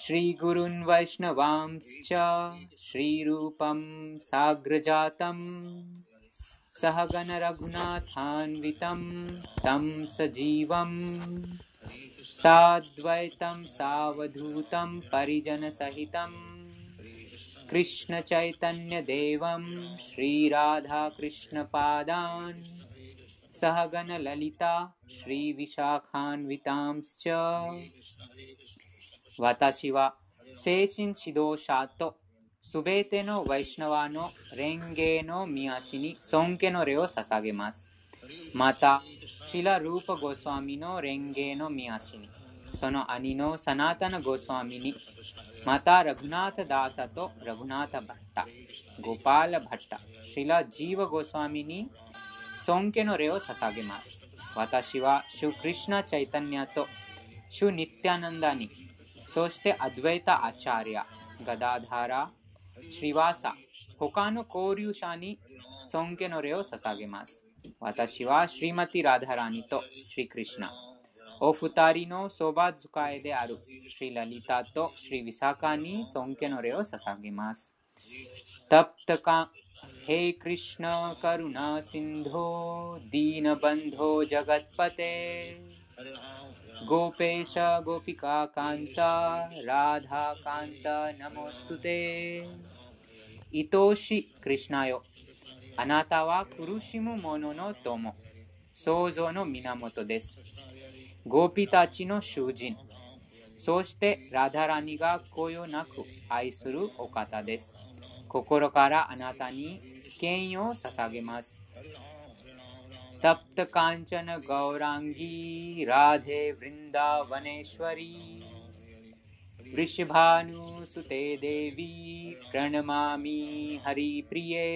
श्रीगुरून् वैष्णवांश्च श्रीरूपं साग्रजातम् सहगणरघुनाथान्वितं तं सजीवम् साद्वैतं सावधूतं परिजनसहितं कृष्णचैतन्यदेवं श्रीराधाकृष्णपादान् सहगणललिता श्रीविशाखान्वितांश्च 私は精神指導者とすべてのワイシナワの蓮華の見足に尊敬の礼を捧げます。また、シラ・ルーパ・ゴスワミの蓮華の見足に、その兄のサナタナ・ゴスワミに、また、ラグナータ・ダーサとラグナータ・バッタ、ゴパーラ・バッタ、シラ・ジーワ・ゴスワミに尊敬の礼を捧げます。私は、シュ・クリシナ・チャイタニアと、シュ・ニッティアナンダに、そしてアドゥエタ・アチャリア、ガダーダラ、シリワサ、他の交流者に尊敬の礼を捧げます。私はシリマティ・ラダラニとシリ・クリシナ。お二人のそば使いであるシリ・ラリタとシリ・ヴィサカに尊敬の礼を捧げます。तप तक हे कृष्ण करुणा सिंधो दीनबंधो जगतपते गोपेश गोपिका कांता राधा कांता नमोस्तुते 愛しいクリシナよあなたは苦しむ者の友創造の源ですゴーピたちの囚人そしてラダラニがこよなく愛するお方です心からあなたに権威を捧げます。 तप्त कांचन गौरांगी राधे वृंदावनेश्वरी वृषभानुसुते देवी प्रणमामि हरिप्रिये।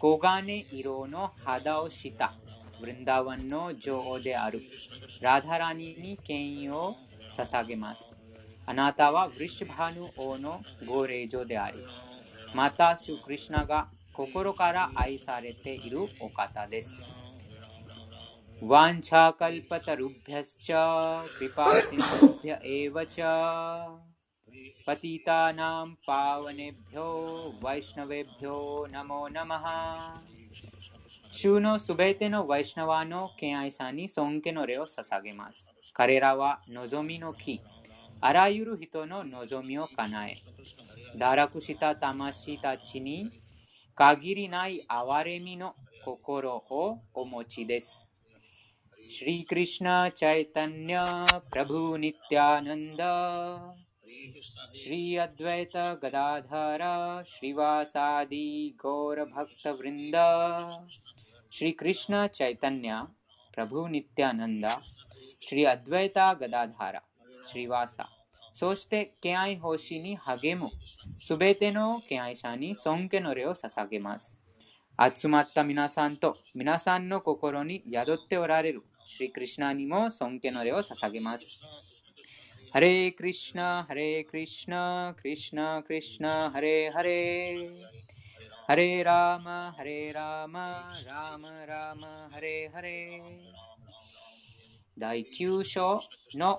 कोगाने इरोनो हादाओ शिता वृंदावनो जो ओदे आरु। राधा रानी नी केयो ससागे मास। अनातावा वृषभानु ओनो गोरेजो दे आरी। माता श्री कृष्णा का 心から愛されているお方です。ワンチャカルパタルビャスチャ、クリパシンビャエヴァチャ、パティタナムパワネビョ、ワイシナベビョ、ナモナマハ。州のすべてのワイシナワの敬愛さんに尊敬の礼を捧げます。彼らは望みの木、あらゆる人の望みを叶え、堕落した魂たちに限りない憐れみの心をお持ちです。シリクリシナ・チャイタニャ・プラブ・ニティアナンそして、敬愛奉仕に励むすべての敬愛者に尊敬の礼を捧げます。集まった皆さんと皆さんの心に宿っておられるシリクリシナにも尊敬の礼を捧げます。ハレークリシナ、ハレークリシナ、クリシナ、クリシナ、ハレーハレー。ハレーラーマ、ハレーラーマ、ラーマラーマ、ハレーハレー。第9章の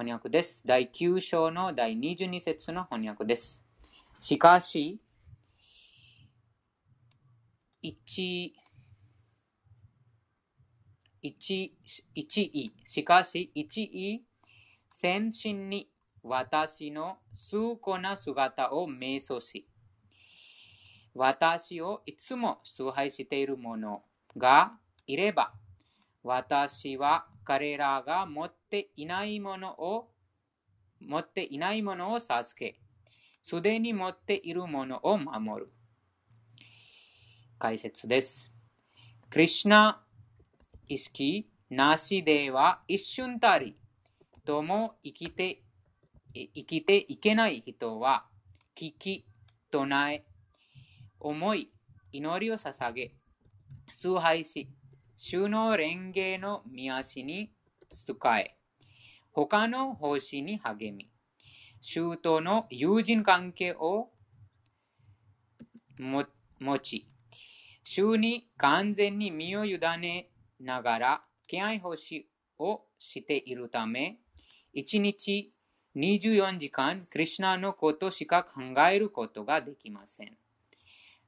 翻訳です。第9章の第22節の翻訳です。しかし、一、一、一位、しかし一位、先進に私の崇高な姿を瞑想し、私をいつも崇拝している者がいれば、私は彼らが持っていないものを持っていないものを授け、すでに持っているものを守る。解説です。クリシナ意識なしでは一瞬たりとも生きて生きていけない人は、聞き、唱え、思い、祈りを捧げ、崇拝し、主の蓮華の見足に使え、他の奉仕に励み、主との友人関係を持ち、主に完全に身を委ねながら、敬愛奉仕をしているため、一日24時間、クリュナのことしか考えることができません。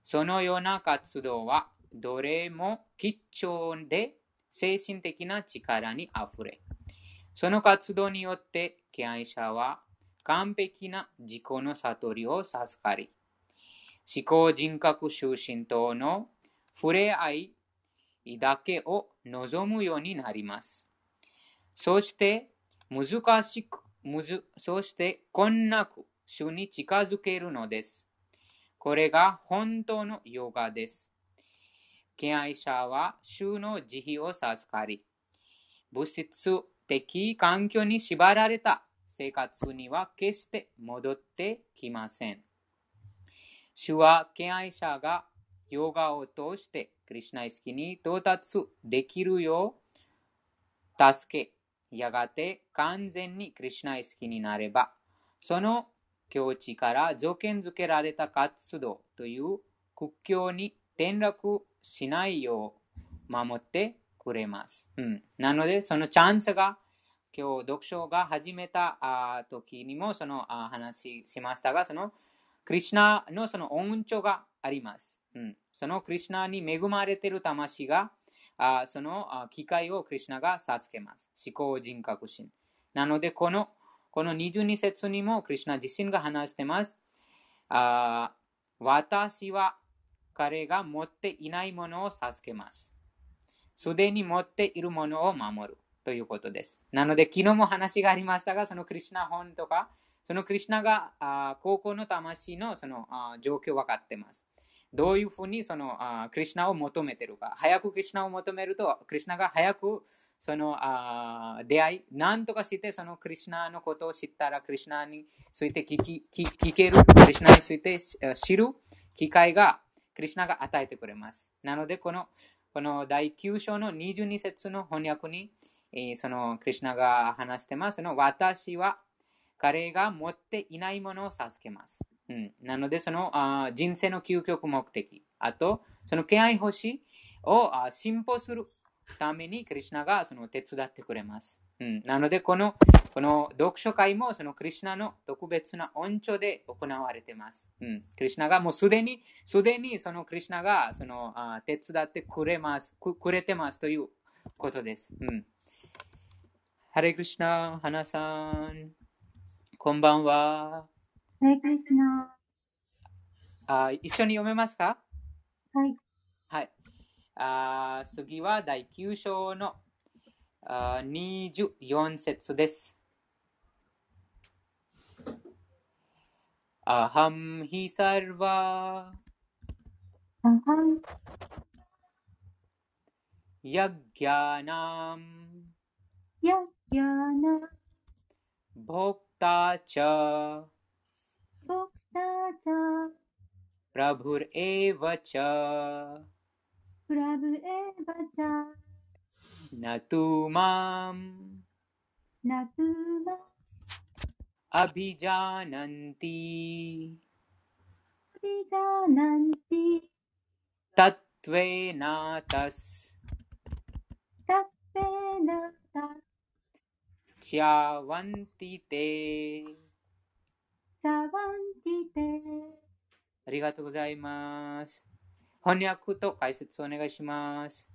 そのような活動は、どれも貴重で精神的な力にあふれ、その活動によって、敬愛者は完璧な自己の悟りを授かり、思考人格出身等の触れ合いだけを望むようになります。そして、難しく、むずそして困なく主に近づけるのです。これが本当のヨガです。敬愛者は主の慈悲を授かり、物質的環境に縛られた生活には決して戻ってきません。主は敬愛者がヨガを通してクリュナ意識に到達できるよう助け、やがて完全にクリュナ意識になれば、その境地から条件づけられた活動という屈強に転落しないよう守ってくれます。うん、なので、そのチャンスが今日読書が始めた時にもそのあ話しましたが、そのクリュナのその恩寵があります。うん、そのクリュナに恵まれている魂があその機会をクリュナが授けます。思考人格心。なので、このこの22節にもクリュナ自身が話してます。あ私は彼が持っていないものを授けます。すでに持っているものを守るということです。なので、昨日も話がありましたが、そのクリュナ本とか、そのクリュナがあ高校の魂のそのあ状況を分かってます。どういうふうにそのあクリュナを求めているか。早くクリュナを求めると、クリュナが早くそのあ出会い、何とかしてそのクリュナのことを知ったら、クリュナについて聞き聞ける、クリュナについて知る機会がクリュナが与えてくれます。なので、このこの第9章の22節の翻訳に、えー、そのクリュナが話してます。その私は彼が持っていないものを授けます。うん、なので、そのあ人生の究極目的、あと、その敬愛星をあ進歩するために、クリュナがその手伝ってくれます。うん、なので、このこの読書会もそのクリュナの特別な恩寵で行われています。うん、クリュナがもうすでに、すでにそのクリュナがそのあ手伝ってくれますく、くれてますということです。うん、ハレクリシナ、花さん。こんばんは。ハレクリシナ。あ一緒に読めますか？はい。はい。あ次は第9章のあ24節です。अहम हि सर्वा। यज्ञानां भोक्ता च। भोक्ता च। प्रभुरेव च। च। न तु न तु माम्। अभिजानन्ति अभिजानन्ति तत्त्वेन तस् तत्त्वेन तत् च्यावन्ति ते サワンティテありがとうございます。翻訳と解説お願いします。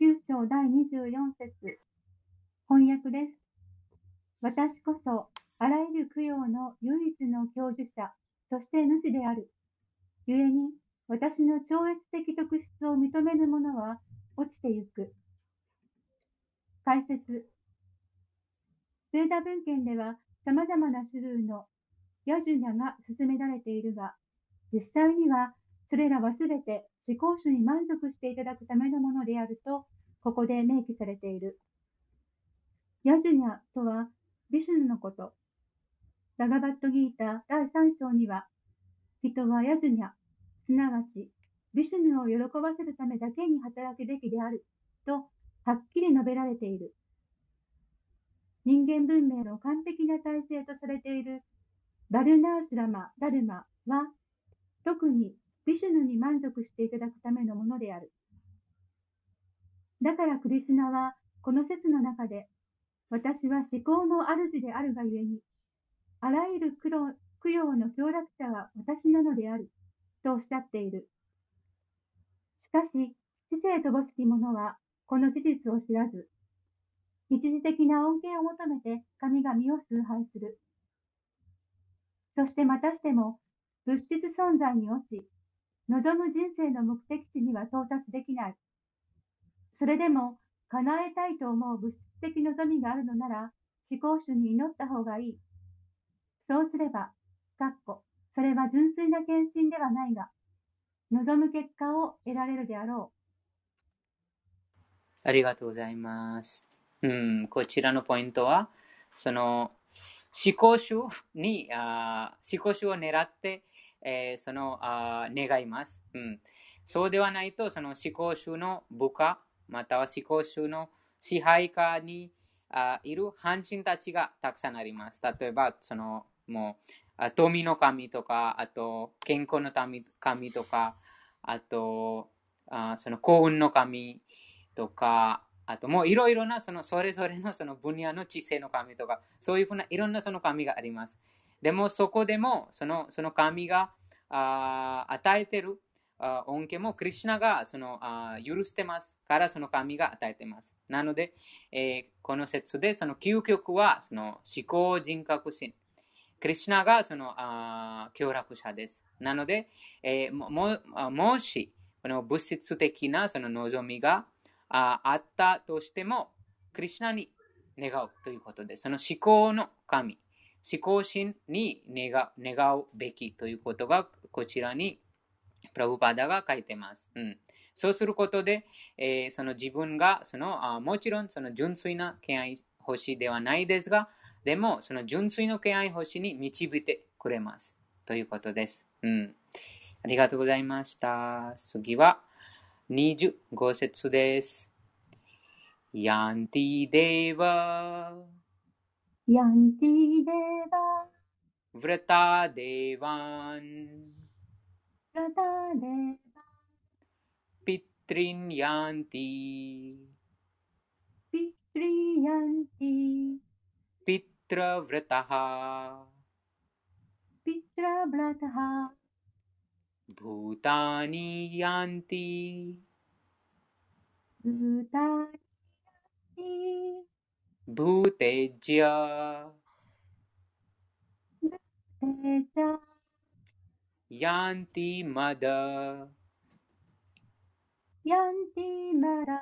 9章第24節 翻訳です。私こそ、あらゆる供養の唯一の教授者、そして主である。故に、私の超越的特質を認めぬ者は落ちてゆく。解説。スーダ文献では様々な種類のヤジュニャが進められているが、実際にはそれらはすべて思考主に満足していただくためのものであると、ここで明記されている。ヤジュニャとはビシュヌのこと。ラガバットギータ第3章には、人はヤジュニャ、すなわちビシュヌを喜ばせるためだけに働くべきであるとはっきり述べられている。人間文明の完璧な体制とされているバルナースラマ・ダルマは特にビシュヌに満足していただくためのものである。だからクリスナはこの説の中で私は思考の主であるがゆえにあらゆる苦労供養の協力者は私なのであるとおっしゃっている。しかし、知性乏しき者はこの事実を知らず、一時的な恩恵を求めて神々を崇拝する。そしてまたしても物質存在に落ち、望む人生の目的地には到達できない。それでも叶えたいと思う物質的望みがあるのなら、思考主に祈った方がいい。そうすれば、かっこ、それは純粋な献身ではないが、望む結果を得られるであろう。ありがとうございます。うん、こちらのポイントは、その、思考主に、あ思考主を狙って、えー、そのあ願います、うん。そうではないと、その思考主の部下、または思考主の支配下にあいる半身たちがたくさんあります。例えば、そのもう富の神とか、あと健康の神とか、あとあその幸運の神とか、あともういろいろなそのそれぞれのその分野の知性の神とか、そういうふうないろんなその神があります。でもそこでもそのその神があ与えてる恩恵もクリュナがその許してますからその神が与えてます。なので、えー、この説でその究極はその思考人格心。クリュナがその協力者です。なので、えー、ももしこの物質的なその望みがああったとしても、クリュナに願うということです。その思考の神、思考心に願願うべきということがこちらにプラブパダが書いてます。うん、そうすることで、えー、その自分がそのあもちろんその純粋な敬愛星ではないですが、でもその純粋の敬愛星に導いてくれます。ということです。うん、ありがとうございました。次は25節です。ヤンティデーバヤンティデーバヴラタ पितॄन् पितृयन्ति पितृव्रतः पितृव्रतः भूतानि यान्ति। भूतानि भूतेज्य। यान्ति मद यान्ति मद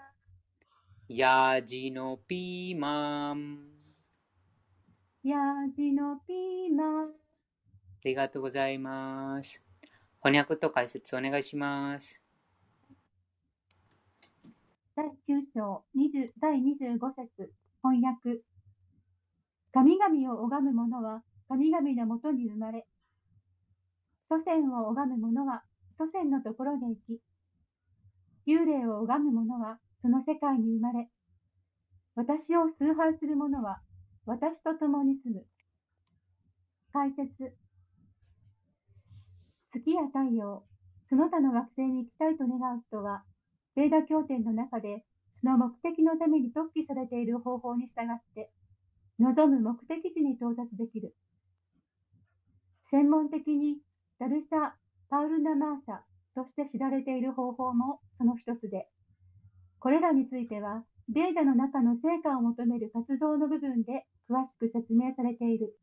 याजिनोऽपि माम् याजिनोऽपि माम् ありがとうございます。翻訳と解説お願いします。第9章20第25節翻訳神々を拝む者は神々のもとに生まれ 祖先を拝む者は祖先のところで生き、幽霊を拝む者はその世界に生まれ、私を崇拝する者は私と共に住む。解説月や太陽、その他の惑星に行きたいと願う人は、ベーダ経典の中でその目的のために特記されている方法に従って、望む目的地に到達できる。専門的にダルサ・パウルナ・マーサとして知られている方法もその一つで、これらについては、データの中の成果を求める活動の部分で詳しく説明されている。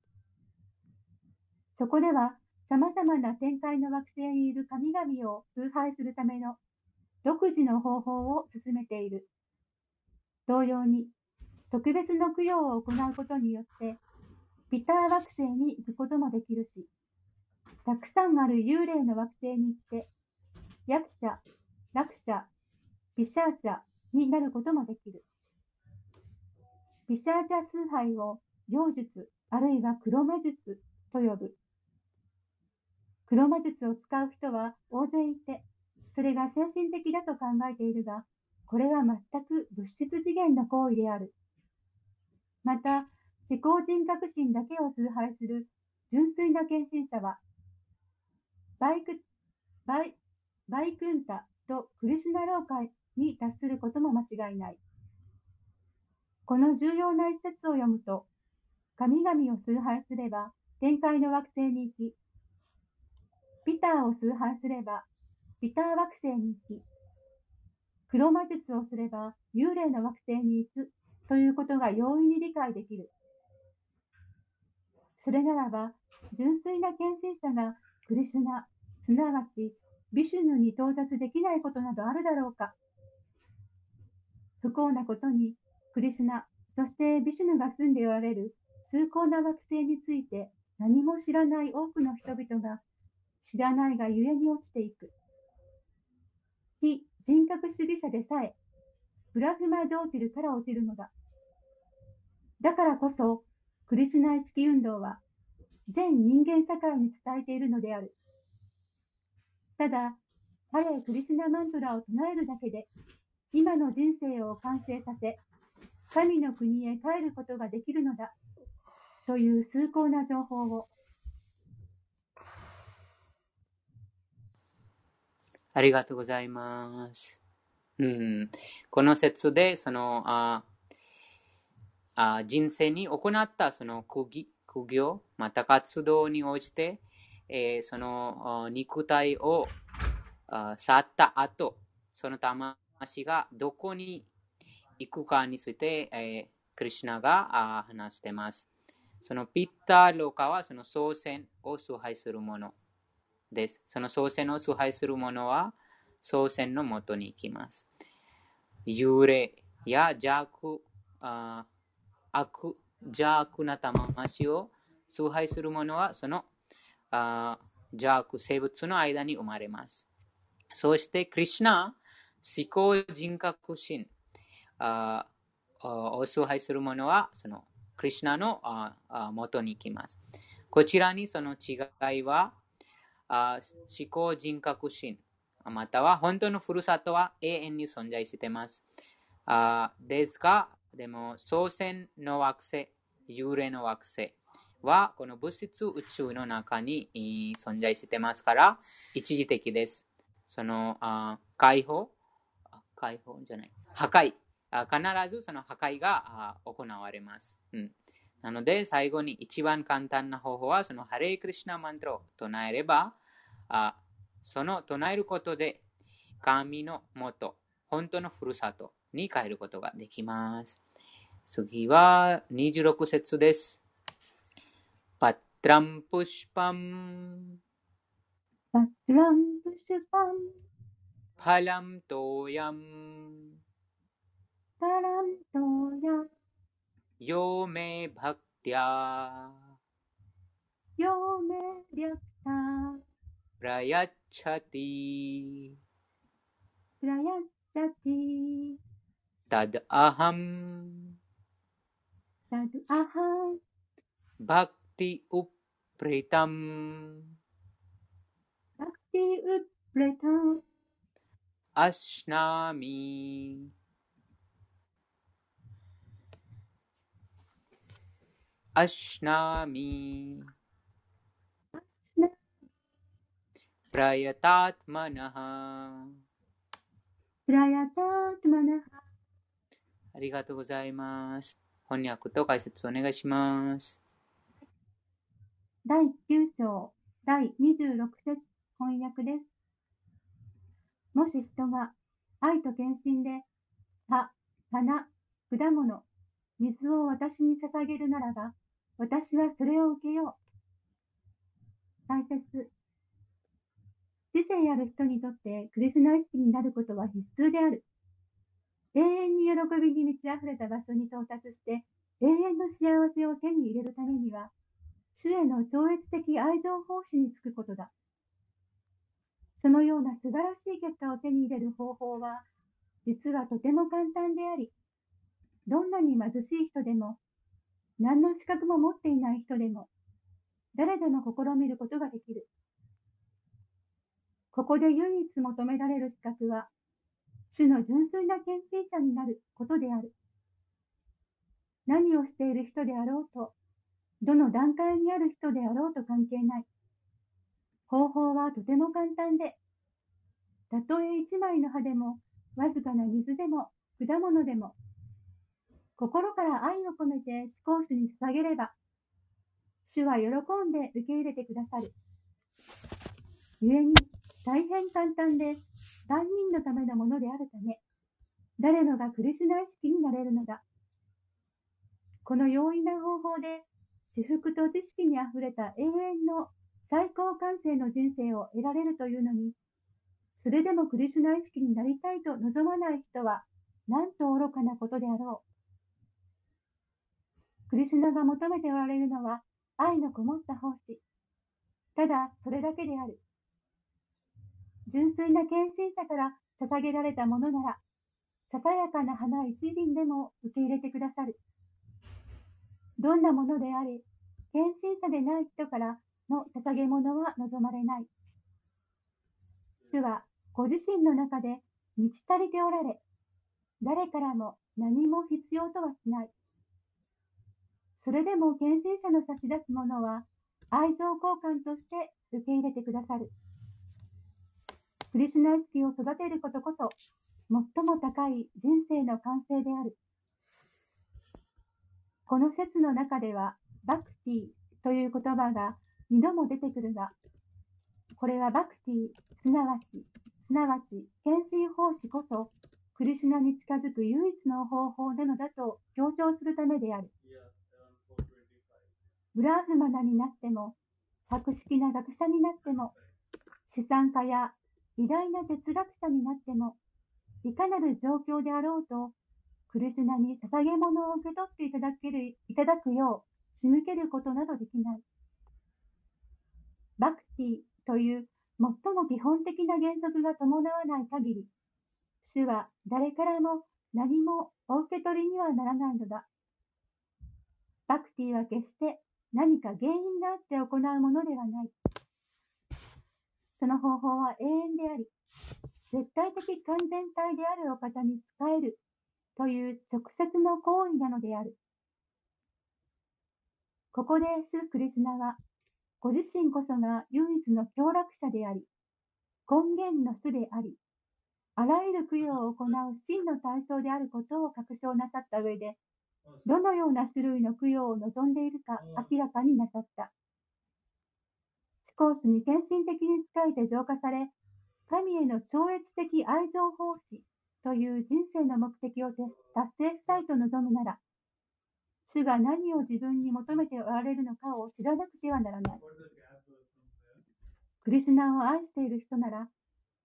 そこでは、様々な展開の惑星にいる神々を崇拝するための独自の方法を進めている。同様に、特別の供養を行うことによって、ピター惑星に行くこともできるし、たくさんある幽霊の惑星に行って、役者、楽者、美シャー者になることもできる。ピシャージャ崇拝を妖術あるいは黒魔術と呼ぶ。黒魔術を使う人は大勢いて、それが精神的だと考えているが、これは全く物質次元の行為である。また、思考人格心だけを崇拝する純粋な献身者は、バイク、バイ、バイクンタとクリシュナローカに達することも間違いない。この重要な一節を読むと、神々を崇拝すれば天界の惑星に行き、ピターを崇拝すればピター惑星に行き、黒魔術をすれば幽霊の惑星に行くということが容易に理解できる。それならば、純粋な献身者がクリスナ、すなわちビシュヌに到達できないことなどあるだろうか。不幸なことに、クリスナ、そしてビシュヌが住んでおられる崇高な惑星について何も知らない多くの人々が知らないがゆえに落ちていく。非人格主義者でさえ、プラズマドーティルから落ちるのだ。だからこそ、クリスナ意識運動は全人間社会に伝えているのである。ただ、ハレークリスナマントラを唱えるだけで、今の人生を完成させ、神の国へ帰ることができるのだ、という崇高な情報を。ありがとうございます。うん、この説で、その、ああ人生に行ったその苦苦行、また活動に応じて、えー、その肉体を去った後、その魂がどこに行くかについて、えー、クリュナが話しています。そのピッターロカはその祖先を崇拝するものです。その祖先を崇拝するものは祖先のもとに行きます。幽霊や邪、悪邪悪な魂を崇拝する者はその邪悪生物の間に生まれます。そして、クリュナ、思考人格心を崇拝する者はそのクリュナの元に行きます。こちらにその違いは思考人格心または本当のふるさとは永遠に存在しています。ですが、でも、祖先の惑星、幽霊の惑星は、この物質宇宙の中に存在してますから、一時的です。その解放、解放じゃない、破壊、必ずその破壊が行われます。うんなので、最後に一番簡単な方法は、そのハレイクリシナマントを唱えれば、あその唱えることで、神のもと、本当のふるさとに帰ることができます。次は26節です。パトランプシパン。パトランプシパン。パラムトヤム。パラムトヤム。よめバクティア。よめリャクタ。プラヤッチャティ。プラヤッチャティ。तद अहम। तद अहम। भक्ति उप्रितम्। भक्ति उप्रितम्। अश्नामि। अश्नामि। प्रयतात्मनः। प्रयतात्मनः। ありがとうございます。翻訳と解説お願いします。第9章第26節翻訳です。もし人が愛と献身で葉、花、果物、水を私に捧げるならば、私はそれを受けよう。大切。知性ある人にとってクリスナ意識になることは必須である。永遠に喜びに満ち溢れた場所に到達して、永遠の幸せを手に入れるためには、主への超越的愛情奉仕につくことだ。そのような素晴らしい結果を手に入れる方法は、実はとても簡単であり、どんなに貧しい人でも、何の資格も持っていない人でも、誰でも試みることができる。ここで唯一求められる資格は、主の純粋な献身者になることである。何をしている人であろうと、どの段階にある人であろうと関係ない。方法はとても簡単で、たとえ一枚の葉でも、わずかな水でも、果物でも、心から愛を込めて思考主に捧げれば、主は喜んで受け入れてくださる。故に、大変簡単で、万人のためのものであるため、誰もがクリスナ意識になれるのだ。この容易な方法で、至福と知識にあふれた永遠の最高感性の人生を得られるというのに、それでもクリスナ意識になりたいと望まない人は、なんと愚かなことであろう。クリスナが求めておられるのは愛のこもった奉仕。ただそれだけである。純粋な献身者から捧げられたものなら、ささやかな花一輪でも受け入れてくださる。どんなものであれ、献身者でない人からの捧げ物は望まれない。主はご自身の中で満ち足りておられ、誰からも何も必要とはしない。それでも献身者の差し出すものは愛情交換として受け入れてくださる。クリスナ意識を育てることこそ最も高い人生の完成である。この説の中では、バクティという言葉が二度も出てくるが、これはバクティ、すなわち、すなわち、献身奉仕こそ、クリシュナに近づく唯一の方法なのだと強調するためである。ブラーフマナになっても、博識な学者になっても、資産家や偉大な哲学者になっても、いかなる状況であろうと、クリシュナに捧げ物を受け取っていただける、いただくよう仕向けることなどできない。バクティという最も基本的な原則が伴わない限り、主は誰からも何もお受け取りにはならないのだ。バクティは決して何か原因があって行うものではない。その方法は永遠であり、絶対的完全体であるお方に仕えるという直接の行為なのである。ここで主クリスナは、ご自身こそが唯一の協楽者であり、根源の主であり、あらゆる供養を行う真の対象であることを確証なさった上で、どのような種類の供養を望んでいるか明らかになさった。思考スに献身的に仕えて浄化され、神への超越的愛情奉仕という人生の目的を達成したいと望むなら、主が何を自分に求めておられるのかを知らなくてはならない。クリスナを愛している人なら、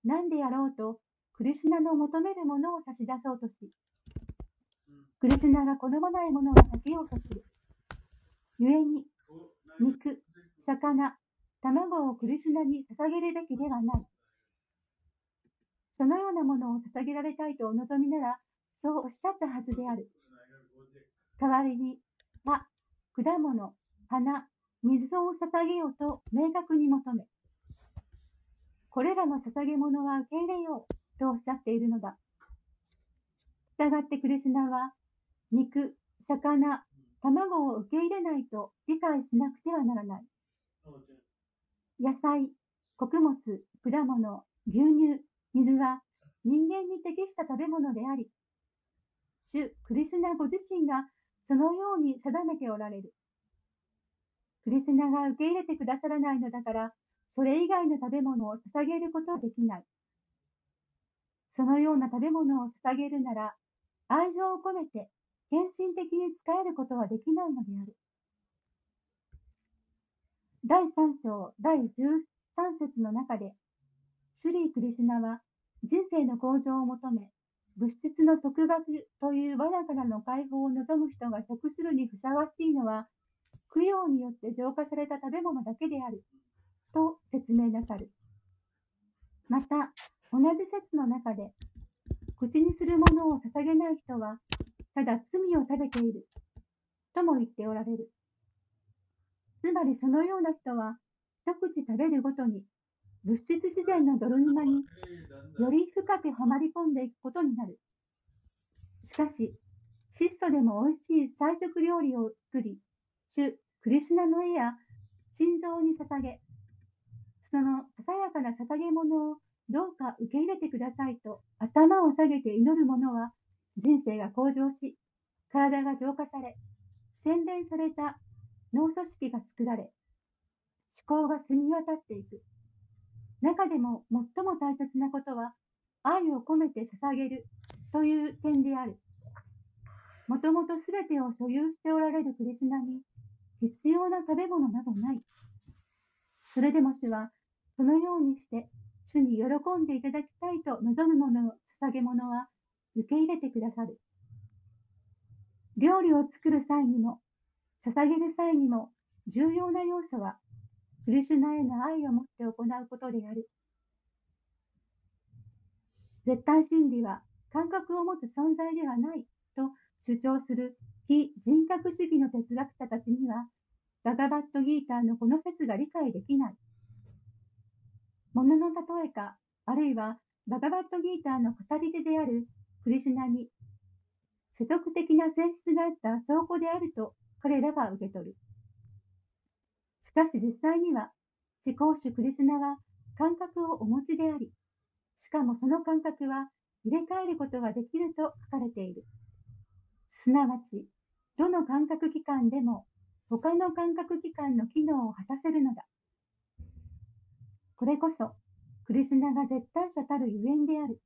何であろうとクリスナの求めるものを差し出そうとし、クリスナが好まないものは避けようとする。故に、肉、魚、卵をクリスナに捧げるべきではない。そのようなものを捧げられたいとお望みなら、そうおっしゃったはずである。代わりに、葉、果物、花、水を捧げようと明確に求め、これらの捧げ物は受け入れようとおっしゃっているのだ。従ってクリスナは、肉、魚、卵を受け入れないと理解しなくてはならない。野菜、穀物、果物、牛乳、水は人間に適した食べ物であり、主クリスナご自身がそのように定めておられる。クリスナが受け入れてくださらないのだから、それ以外の食べ物を捧げることはできない。そのような食べ物を捧げるなら、愛情を込めて献身的に使えることはできないのである。第3章第13節の中で、シュリー・クリシュナは人生の向上を求め、物質の束縛という罠からの解放を望む人が食するにふさわしいのは、供養によって浄化された食べ物だけである、と説明なさる。また、同じ説の中で、口にするものを捧げない人は、ただ罪を食べている、とも言っておられる。つまりそのような人は、一口食べるごとに、物質自然の泥沼により深くはまり込んでいくことになる。しかし、質素でも美味しい菜食料理を作り、主クリスナの絵や心臓に捧げ、そのささやかな捧げ物をどうか受け入れてくださいと頭を下げて祈る者は人生が向上し、体が浄化され、洗練された脳組織が作られ、思考が澄み渡っていく。中でも最も大切なことは、愛を込めて捧げるという点である。もともとすべてを所有しておられるクリスナに、必要な食べ物などない。それでも主は、そのようにして、主に喜んでいただきたいと望むものを捧げ物は、受け入れてくださる。料理を作る際にも、捧げる際にも、重要な要素は、クリシュナへの愛を持って行うことである。絶対真理は感覚を持つ存在ではないと主張する非人格主義の哲学者たちには、バガバットギーターのこの説が理解できない。ものの例えか、あるいはバガバットギーターの語り手であるクリシュナに、世俗的な性質があった証拠であると彼らが受け取る。しかし実際には、思考主クリスナは感覚をお持ちであり、しかもその感覚は入れ替えることができると書かれている。すなわち、どの感覚器官でも他の感覚器官の機能を果たせるのだ。これこそ、クリスナが絶対者たるゆえんである。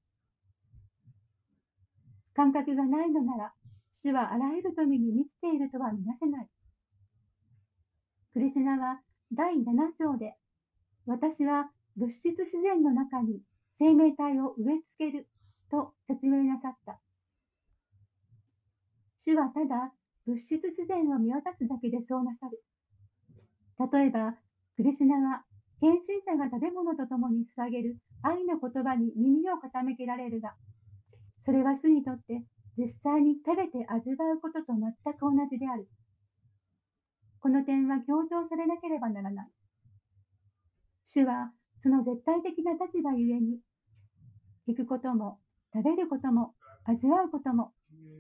感覚がないのなら、主はあらゆる富に満ちているとは見なせない。クリスナは第7章で、私は物質自然の中に生命体を植え付けると説明なさった。主はただ物質自然を見渡すだけでそうなさる。例えば、クリスナは献身者が食べ物と共に捧げる愛の言葉に耳を傾けられるが、それは主にとって実際に食べて味わうことと全く同じである。この点は強調されなければならない。主はその絶対的な立場ゆえに、聞くことも食べることも味わうことも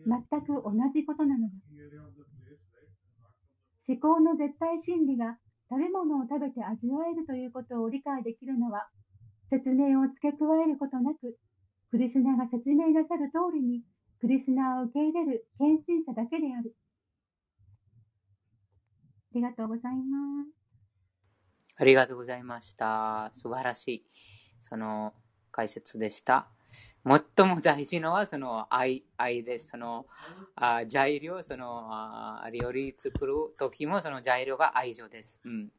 全く同じことなのだ。思考の絶対真理が食べ物を食べて味わえるということを理解できるのは、説明を付け加えることなく、クリスナが説明なさる通りにクリスナーを受け入れる献身者だけである。ありがとうございます。ありがとうございました。素晴らしい、その解説でした。最も大事のはその愛愛です。そのあ材料、そのあ料理作る時もその材料が愛情です。うん、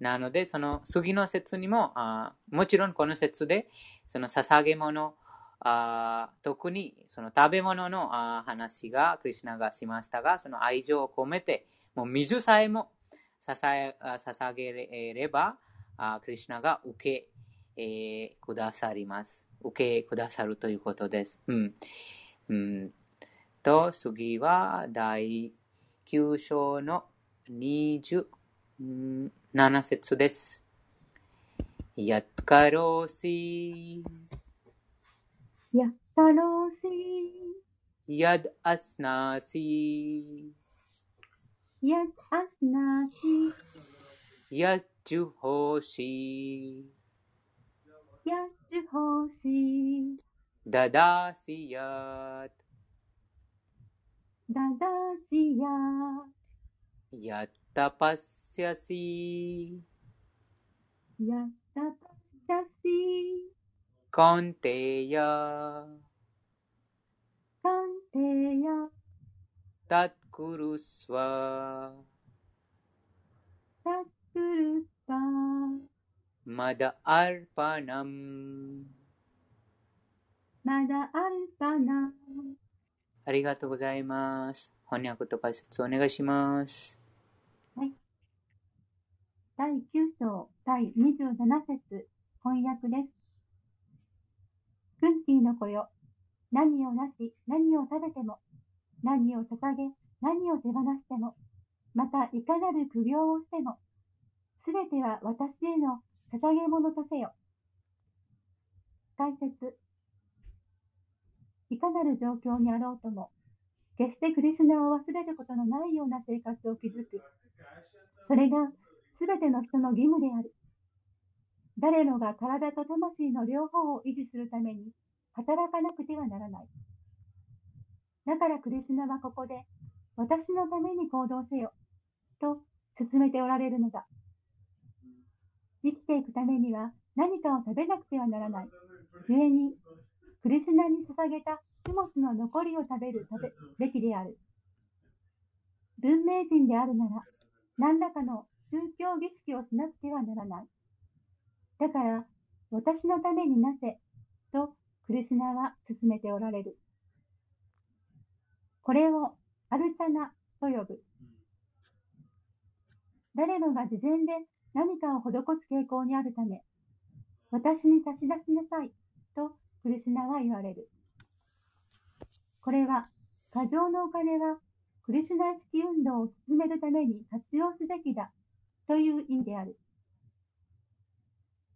なので、その次の説にもあ、もちろんこの説で、その捧げ物、あ特にその食べ物のあ話がクリュナがしましたが、その愛情を込めて、もう水さえも捧げれば、あクリュナが受け、えー、くださります。受けくださるということです。うん。うん、と、次は第9章の27節です。やっかろうしやったろうし。やっあすなし。कौन्तेय कौन्तेय तत्कुरुस्व तत्कुरुस्व मद अर्पणम् मद अर्पणम् ありがとうございます。翻訳と解説お願いします。はい。第9章第27節翻訳です。 クンティの子よ。何をなし、何を食べても、何を捧げ、何を手放しても、またいかなる苦行をしても、すべては私への捧げ物とせよ。解説いかなる状況にあろうとも、決してクリスナを忘れることのないような生活を築く。それがすべての人の義務である。誰もが体と魂の両方を維持するために働かなくてはならない。だからクリスナはここで、私のために行動せよ、と進めておられるのだ。生きていくためには何かを食べなくてはならない。故に、クリスナに捧げた種物の残りを食べる食べべきである。文明人であるなら、何らかの宗教儀式をしなくてはならない。だから、私のためになせ、とクリスナは進めておられる。これをアルチャナと呼ぶ。誰もが事前で何かを施す傾向にあるため、私に差し出しなさいとクリスナは言われる。これは、過剰のお金はクリスナ式運動を進めるために活用すべきだという意味である。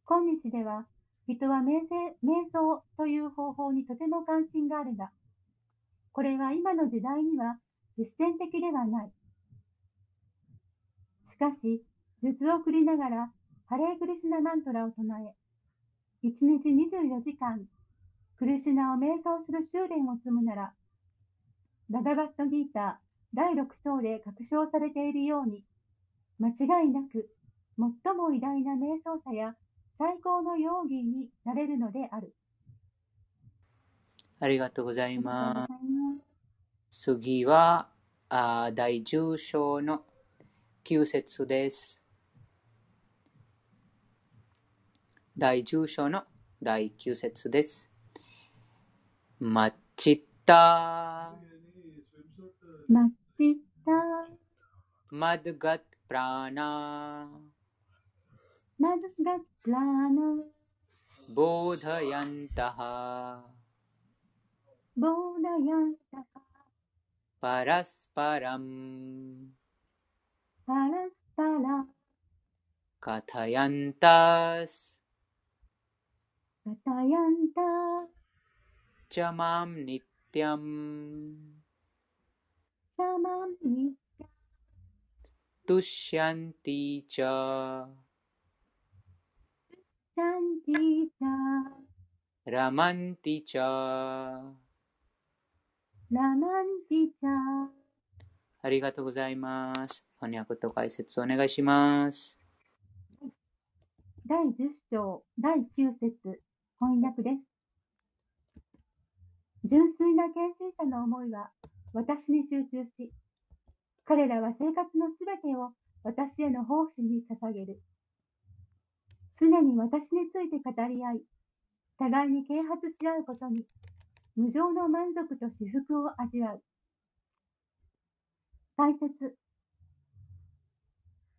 今日では、人は瞑想という方法にとても関心があるが、これは今の時代には実践的ではない。しかし、術を送りながら、ハレークリスナマントラを唱え、1日24時間、クリスナを瞑想する修練を積むなら、バガバットギーター第6章で確証されているように、間違いなく最も偉大な瞑想者や最高の容疑になれるのである。ありがとうございます。次はあ第10章の9節です。第10章の第9節です。マッチッタマッチッタマドガップラナマドガップラナボー बोधयन्तः। बोधयन्तः। परस्परम्। कथयन्तस्। कथयन्त च माँ नित्यम्। च माँ नित्यम्। तुष्यन्ति च। シャンティーチャーラマンティーチャーラマンティーチャーありがとうございます。翻訳と解説お願いします。第10章、第9節、翻訳です。純粋な献身者の思いは私に集中し、彼らは生活のすべてを私への奉仕に捧げる。常に私について語り合い、互いに啓発し合うことに無常の満足と至福を味わう。解説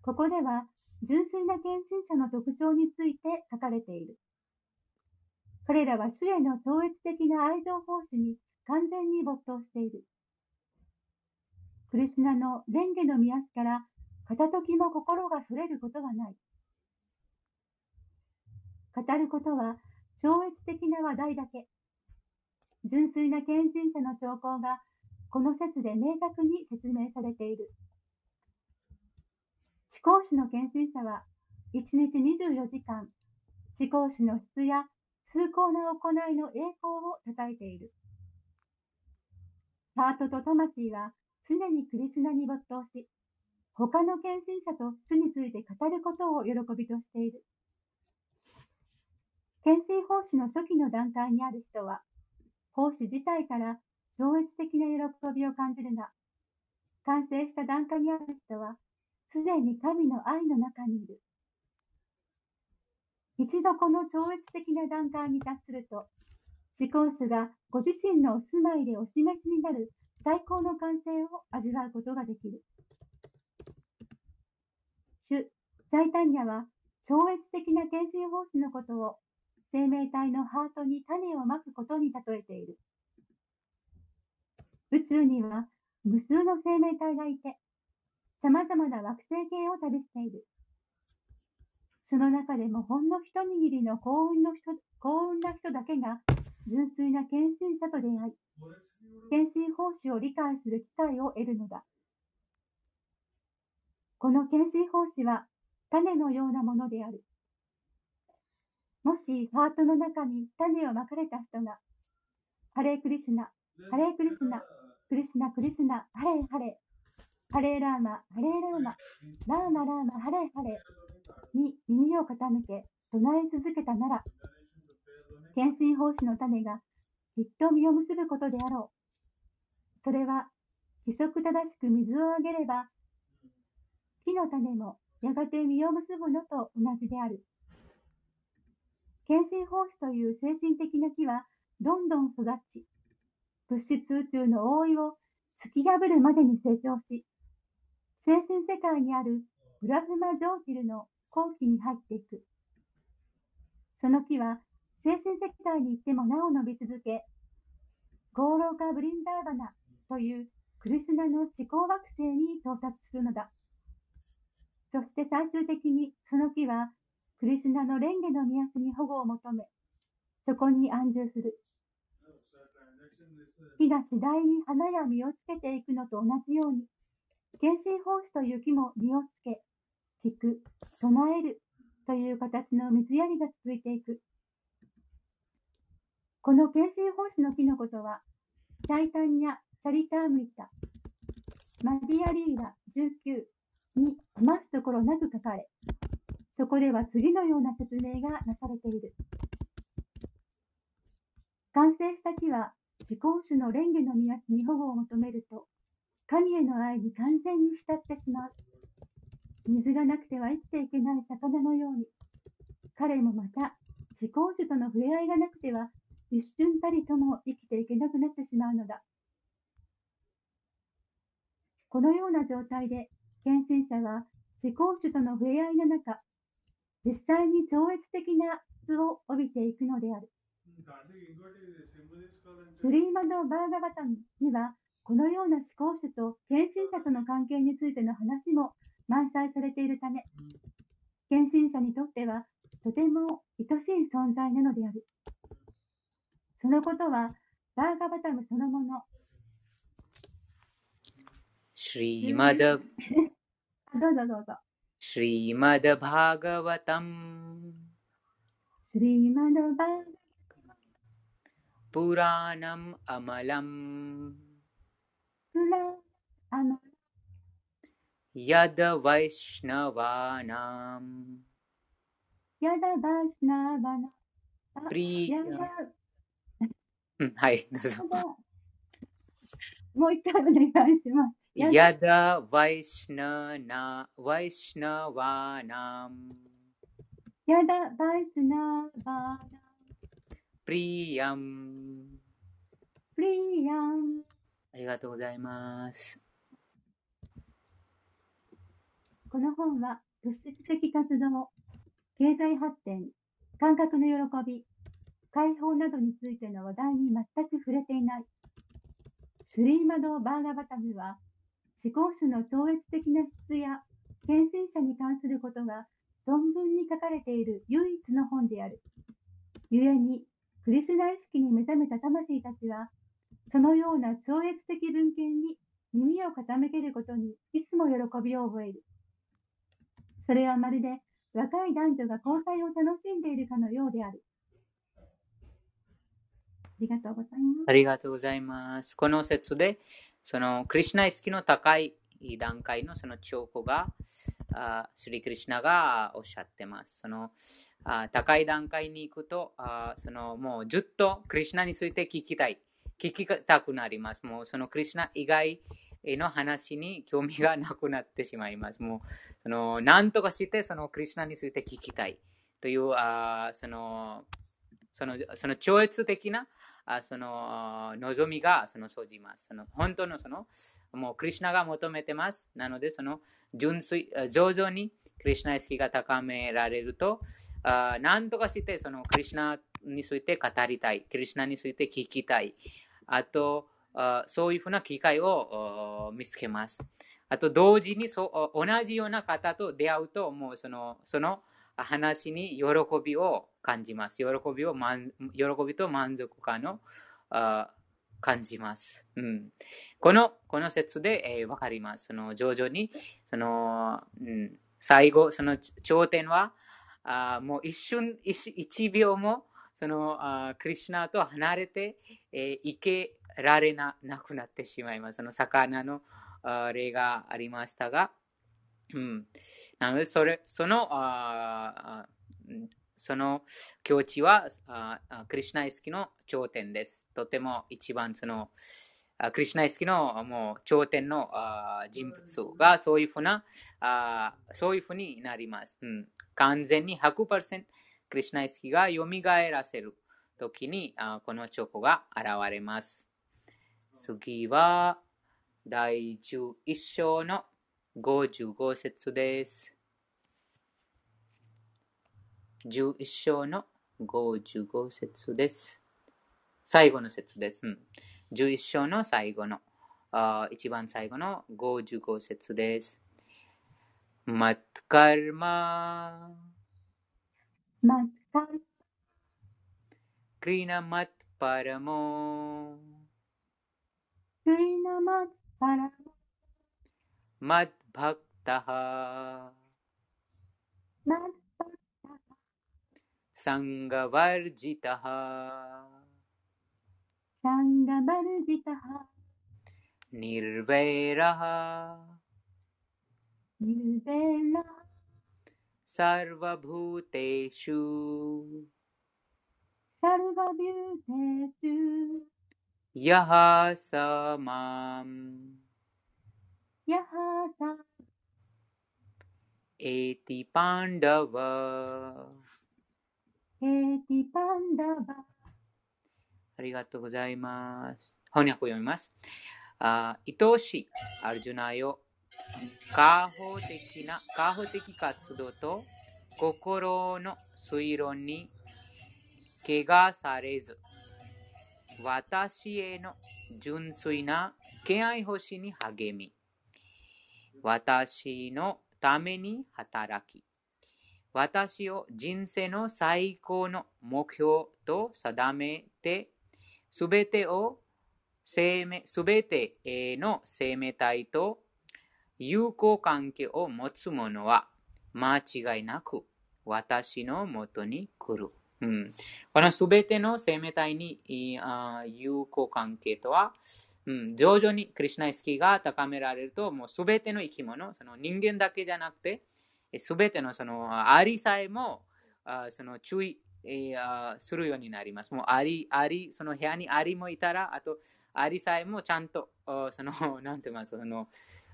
ここでは、純粋な献身者の特徴について書かれている。彼らは主への超越的な愛情奉仕に完全に没頭している。クリスナの蓮華の見足から片時も心がそれることはない。語ることは超越的な話題だけ。純粋な献身者の兆候がこの説で明確に説明されている。思考主の献身者は1日24時間、思考主の質や崇高な行いの栄光を叩いている。ハートと魂は常にクリスナに没頭し、他の献身者と主について語ることを喜びとしている。献身奉仕の初期の段階にある人は、奉仕自体から超越的な喜びを感じるが、完成した段階にある人は、すでに神の愛の中にいる。一度この超越的な段階に達すると、思考主がご自身のお住まいでお示しになる最高の完成を味わうことができる。主、チャイタニャは超越的な献身奉仕のことを生命体のハートに種をまくことに例えている。宇宙には無数の生命体がいて、様々な惑星系を旅している。その中でもほんの一握りの幸運の人幸運な人だけが純粋な献身者と出会い、献身奉仕を理解する機会を得るのだ。この献身奉仕は種のようなものである。もしハートの中に種をまかれた人が、ハレークリスナ、ハレークリスナ、クリスナクリスナ、ハレーハレー、ハレーラーマ、ハレーラーマ、ラーマラーマ、ハレーハレーに耳を傾け唱え続けたなら、献身奉仕の種がきっと実を結ぶことであろう。それは規則正しく水をあげれば、木の種もやがて実を結ぶのと同じである。献身奉仕という精神的な木はどんどん育ち、物質宇宙の覆いを突き破るまでに成長し、精神世界にあるブラフマ・ジョーキルの後期に入っていく。その木は精神世界に行ってもなお伸び続け、ゴーローカ・ブリンダーバナというクリスナの思考惑星に到達するのだ。そして最終的にその木はクリスナの蓮華の宮安に保護を求め、そこに安住する。木が次第に花や実をつけていくのと同じように、献身奉仕という木も実をつけ、聞く、唱えるという形の水やりが続いていく。この献身奉仕の木のことは、チャイタンニャ・チャリタームイタ、マディアリーラ19に余すところなく書かれ、そこでは次のような説明がなされている。完成した木は、自公種の蓮華の宮に保護を求めると、神への愛に完全に浸ってしまう。水がなくては生きていけない魚のように、彼もまた、自公種との触れ合いがなくては、一瞬たりとも生きていけなくなってしまうのだ。このような状態で、献身者は自公種との触れ合いの中、実際に超越的な質を帯びていくのである。スリーマド・バーガバタンには、このような思考主と献身者との関係についての話も満載されているため、献身者にとってはとても愛しい存在なのである。そのことは、バーガバタムそのもの。シリマダ、どうぞどうぞ。श्रीमद्भागवतम् पुराणम् अमलम् यद् वैष्णवानाम् यद वैष्णवानाम् प्रिय はい、どうぞ。もう一回お願いします。 यदा वैष्णना वैष्णवानाम् यदा वैष्णवानाम् प्रियम् प्रियम् ありがとうございます。この本は物質的活動、経済発展、感覚の喜び、解放などについての話題に全く触れていない。スリーマド・バーガバタムは 思考主の超越的な質や献身者に関することが存分に書かれている唯一の本である。故に、クリスナ意識に目覚めた魂たちは、そのような超越的文献に耳を傾けることにいつも喜びを覚える。それはまるで若い男女が交際を楽しんでいるかのようである。ありがとうございます。ありがとうございます。この説で、そのクリュナ意識の高い段階のその兆候が、あスリクリシナがおっしゃってます。そのあ高い段階に行くとあ、そのもうずっとクリュナについて聞きたい。聞きたくなります。もうそのクリュナ以外の話に興味がなくなってしまいます。もうその何とかしてそのクリュナについて聞きたいというあそのそのその超越的なあその望みがその生じます。その本当のそのもうクリュナが求めてます。なのでその純粋、上々にクリュナ意識が高められると、あ何とかしてそのクリュナについて語りたい。クリュナについて聞きたい。あと、あそういうふうな機会を見つけます。あと同時にそ同じような方と出会うと、もうそのその話に喜びを感じます。喜びを喜びと満足感をあ感じます。うん、このこの説で、えー、分かります。その徐々にその、うん、最後、その頂点はあもう一瞬一、一秒もそのあクリュナと離れて、えー、生けられななくなってしまいます。その魚の例がありましたが、うん、なのでそれそのあその境地はあクリュナイスキの頂点です。とても一番そのクリュナイスキのもう頂点のあ人物がそういうふうなあそういうふうになります。うん、完全に100%クリュナイスキが蘇らせるときにあこのチョコが現れます。次は第11章の55節です。11章の55節です。最後の節です。うん、11章の最後の、あ一番最後の55節です。マッカルママッカルクリナマッパラモクリナマッパラモマッ मद्भक्तः सङ्गवर्जितः। सङ्गवर्जितः। निर्वैरः। सर्वभूतेषु। सर्वभूतेषु। यः स माम्। サンガワルジタハサンガバルジタハニルベラハニルベラサルバブテシュサルバビューテシュヤハサマンヤハサエティパンダワエティパンダワありがとうございます。翻訳を読みます。あ愛しいアルジュナよ、過保的な、過保的活動と心の推論に怪我されず、私への純粋な敬愛星に励み、私のために働き、私を人生の最高の目標と定めてすべてを生命、すべての生命体と友好関係を持つ者は間違いなく私のもとに来る。うん、このすべての生命体に友好関係とは、うん、徐々にクリュナイスキーが高められると、もうすべての生き物、その人間だけじゃなくて、すべてのそのありさえもあその注意えー、するようになります。もうアリ、アリ、その部屋にアリもいたら、あと、アリさえもちゃんと、その、なんて言います、その、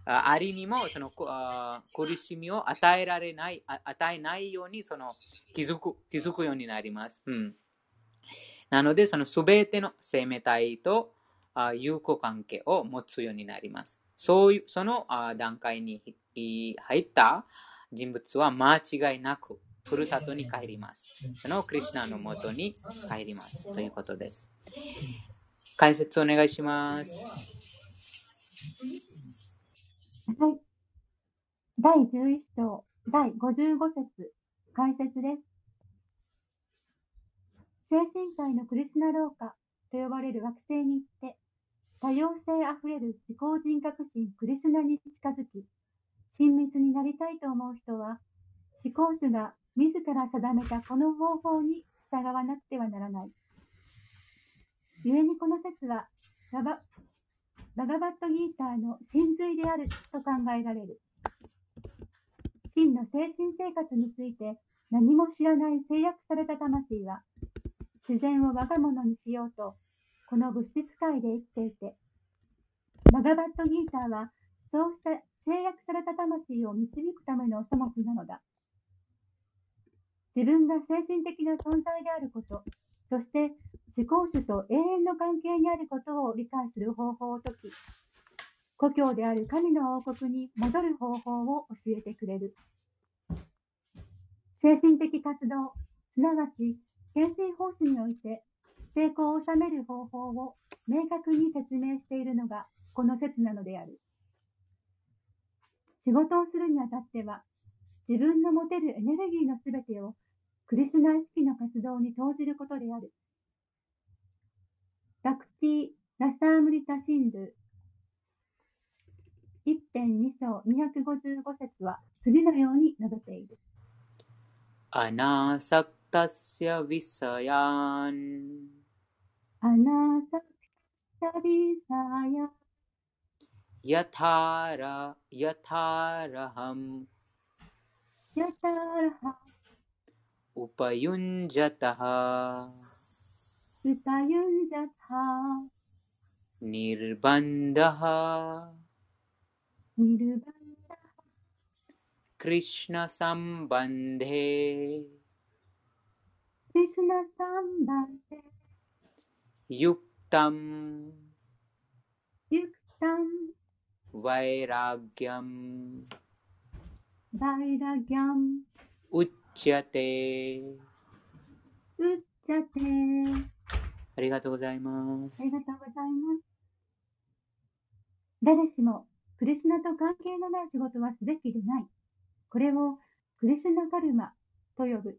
アリにもその苦しみを与えられない、与えないようにその気づく気づくようになります。うん、なので、そのすべての生命体と友好関係を持つようになります。そういう、その段階に入った人物は間違いなくふるさとに帰ります。そのクリュナのもとに帰ります。ということです。解説お願いします。はい。第11章、第55節、解説です。精神界のクリスナ廊下と呼ばれる惑星に行って、多様性あふれる思考人格心クリスナに近づき、親密になりたいと思う人は、思考主が自ら定めたこの方法に従わなくてはならない。故にこの説はバババガバットギーターの真髄であると考えられる。真の精神生活について何も知らない制約された魂は、自然を我が物にしようと、この物質界で生きていて、バガバットギーターは、そうした制約された魂を導くための書物なのだ。自分が精神的な存在であること、そして思考主と永遠の関係にあることを理解する方法を説き、故郷である神の王国に戻る方法を教えてくれる。精神的活動、すなわち献身奉仕において成功を収める方法を明確に説明しているのがこの説なのである。仕事をするにあたっては、自分の持てるエネルギーのすべてをクリスナ意識の活動に投じることである。バクティ・ラサームリタ・シンドゥ1.2章255節は次のように述べている。アナサクタスヤヴィサヤン अनासक्तविसाया यथार यथारहम्। कृष्ण उपयुञ्जतः। निर्बन्धः। निर्बन्धः। कृष्णसम्बन्धे। कृष्णसम्बन्धे। ゆったん。ゆったん。わいらぎゃん。わいらぎゃんうっちゃて。うっちゃてありがとうございます。ありがとうございます。誰しもクリスナと関係のない仕事はすべきでない。これをクリスナカルマと呼ぶ。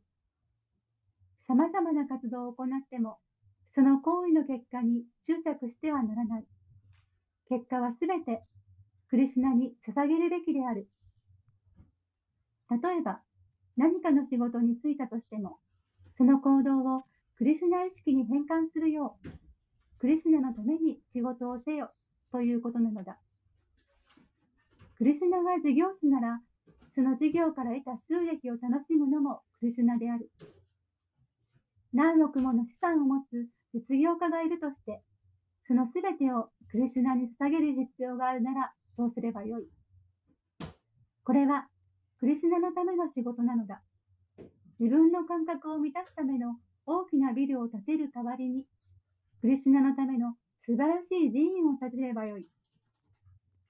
さまざまな活動を行ってもその行為の結果に執着してはならない。結果はすべてクリスナに捧げるべきである。例えば、何かの仕事に就いたとしても、その行動をクリスナ意識に変換するよう、クリスナのために仕事をせよということなのだ。クリスナが事業主なら、その事業から得た収益を楽しむのもクリスナである。何億もの資産を持つ実業家がいるとして、そのすべてをクリスナに捧げる必要があるなら、そうすればよい。これは、クリスナのための仕事なのだ。自分の感覚を満たすための大きなビルを建てる代わりに、クリスナのための素晴らしい寺院を建てればよい。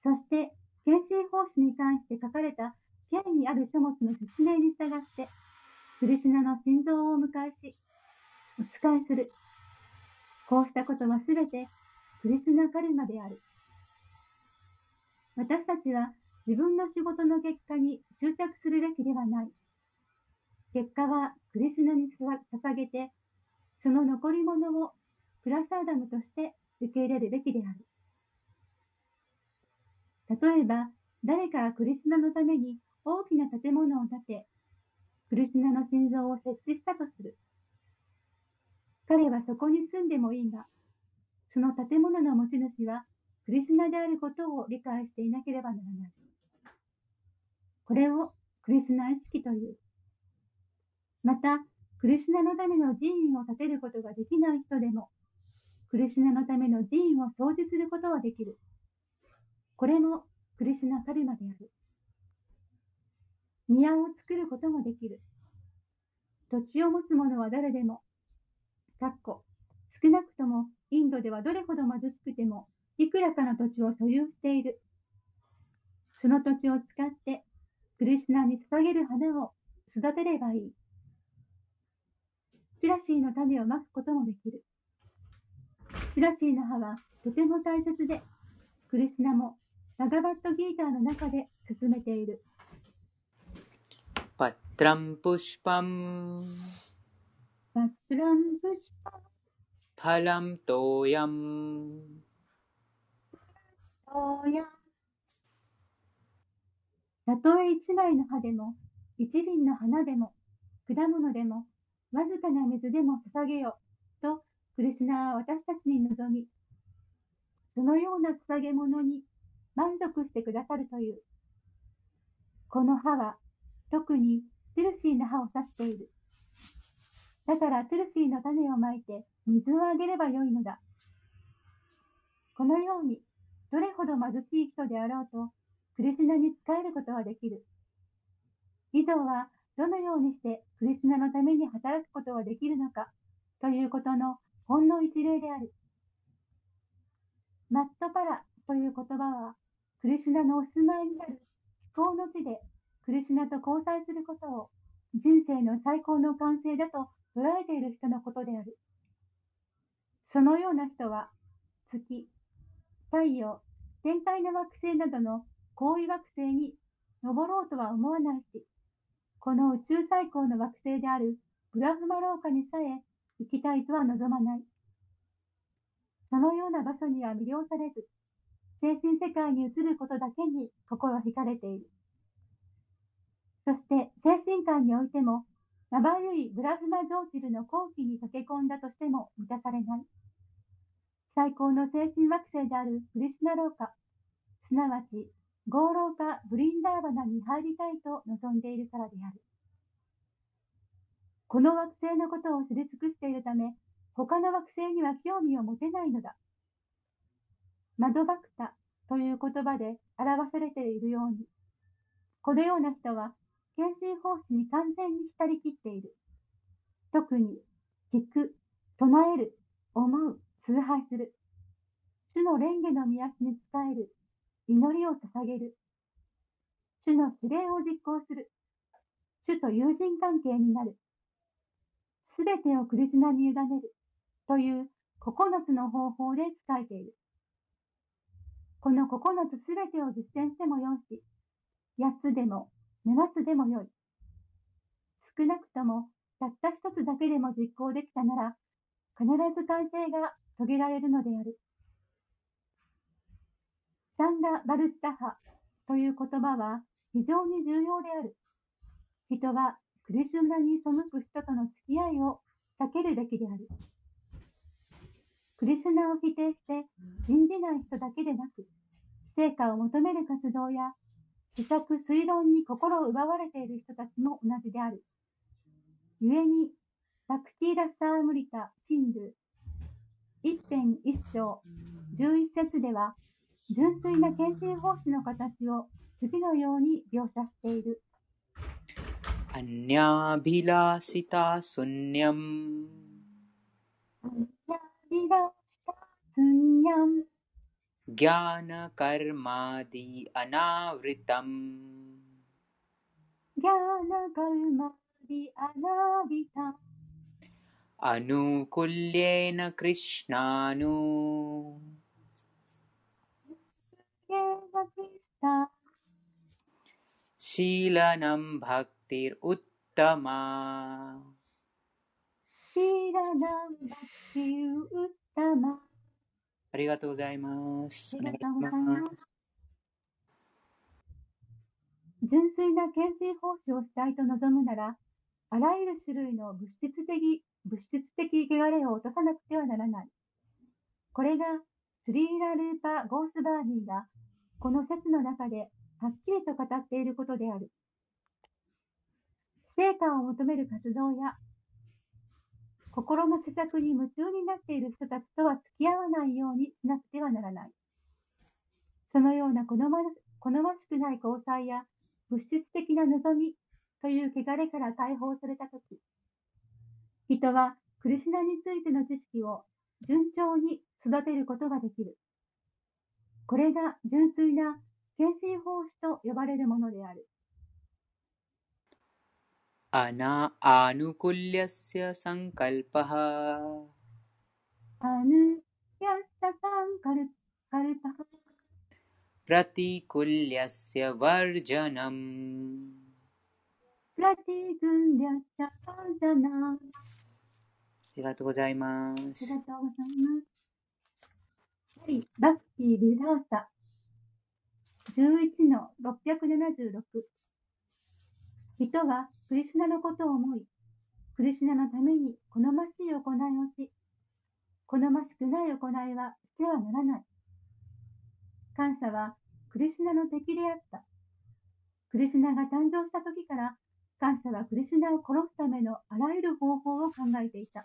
そして、献身奉仕に関して書かれた権威ある書物の説明に従って、クリスナの心臓を迎えし、お仕えする。こうしたことはすべてクリスナカルマである。私たちは自分の仕事の結果に執着するべきではない。結果はクリスナに捧げて、その残り物をプラサーダムとして受け入れるべきである。例えば、誰かがクリスナのために大きな建物を建て、クリスナの心臓を設置したとする。彼はそこに住んでもいいが、その建物の持ち主はクリスナであることを理解していなければならない。これをクリスナ意識という。また、クリスナのための寺院を建てることができない人でも、クリスナのための寺院を掃除することはできる。これもクリスナカルマである。庭を作ることもできる。土地を持つ者は誰でも、かっこ少なくともインドではどれほど貧しくてもいくらかの土地を所有している。その土地を使ってクリスナに捧げる花を育てればいい。チラシーの種をまくこともできる。チラシーの葉はとても大切で、クリスナもバガバットギーターの中で進めている。パトランプシュパン。फलं तोयम् トヤたとえ一枚の葉でも、一輪の花でも、果物でも、わずかな水でも捧げよ、とクリスナは私たちに望み、そのような捧げ物に満足してくださるという。この葉は、特にトゥルシーの葉を指している。 だからトゥルシーの種をまいて水をあげればよいのだ。このように、どれほど貧しい人であろうと、クリスナに仕えることはできる。以上は、どのようにしてクリスナのために働くことができるのか、ということのほんの一例である。マットパラという言葉は、クリスナのお住まいにある気候の地でクリスナと交際することを人生の最高の完成だと捉えている人のことである。そのような人は、月、太陽、天体の惑星などの高位惑星に登ろうとは思わないし、この宇宙最高の惑星であるブラフマ廊下にさえ行きたいとは望まない。そのような場所には魅了されず、精神世界に移ることだけに心惹かれている。そして精神観においても、まばゆいブラズマジョーチルの後期に溶け込んだとしても満たされない。最高の精神惑星であるクリスナ廊下、すなわち合老化ブリンダーバナに入りたいと望んでいるからである。この惑星のことを知り尽くしているため、他の惑星には興味を持てないのだ。マドバクタという言葉で表されているように、このような人は献身奉仕に完全に浸りきっている。特に、聞く、唱える、思う、崇拝する。主の蓮華の宮に仕える。祈りを捧げる。主の指令を実行する。主と友人関係になる。すべてをクリスナに委ねる。という9つの方法で伝えている。この9つすべてを実践してもよし、8つでも7つでもよい。少なくともたった一つだけでも実行できたなら、必ず完成が遂げられるのである。サンガ・バルッタハという言葉は非常に重要である。人はクリシュナに背く人との付き合いを避けるべきである。クリスナを否定して信じない人だけでなく、成果を求める活動や、試作推論に心を奪われている人たちも同じである。故に、バクティーラスタームリタ・シンドゥ、一編一章、十一節では、純粋な献身奉仕の形を次のように描写している。アニャビラシタスニャムリラスタスニャン ज्ञानकर्मादि अनावृतम्। ज्ञानकर्मादि अनावृतम्। अनुकूल्येन कृष्णानु। शीलनं भक्तिरुत्तमा शीलनं भक्तिरुत्तमा ありがとうございます。ありがとうございま。ます純粋な献身奉仕をしたいと望むなら、あらゆる種類の物質的、物質的汚れを落とさなくてはならない。これが、スリーラ・ルーパ・ゴースバーニーが、この説の中ではっきりと語っていることである。成果を求める活動や、心の施策に夢中になっている人たちとは付き合わないようにしなくてはならない。そのような好ま好ましくない交際や物質的な望みという汚れから解放されたとき、人はクリシナについての知識を順調に育てることができる。これが純粋な献身奉仕と呼ばれるものである。अना आनुकूल्यस्य सङ्कल्पः アヌヤッササンカルカルパハ प्रतिकूल्यस्य वर्जनम् プラティグンリャッサパンザナありがとうございまありす。がとうございます。はい、バッキー・ビラーサ。11の676。 人はクリシュナのことを思い、クリシュナのために好ましい行いをし、好ましくない行いはしてはならない。感謝はクリシュナの敵であった。クリシュナが誕生した時から、感謝はクリシュナを殺すためのあらゆる方法を考えていた。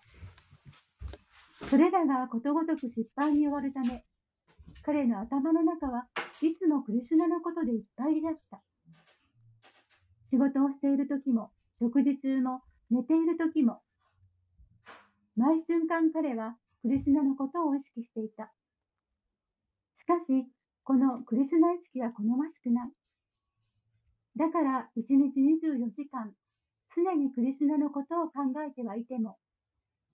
それらがことごとく失敗に終わるため、彼の頭の中はいつもクリシュナのことでいっぱいであった。仕事をしている時も、食事中も、寝ている時も、毎瞬間彼はクリシュナのことを意識していた。しかし、このクリシュナ意識は好ましくない。だから、1日24時間、常にクリシュナのことを考えてはいても、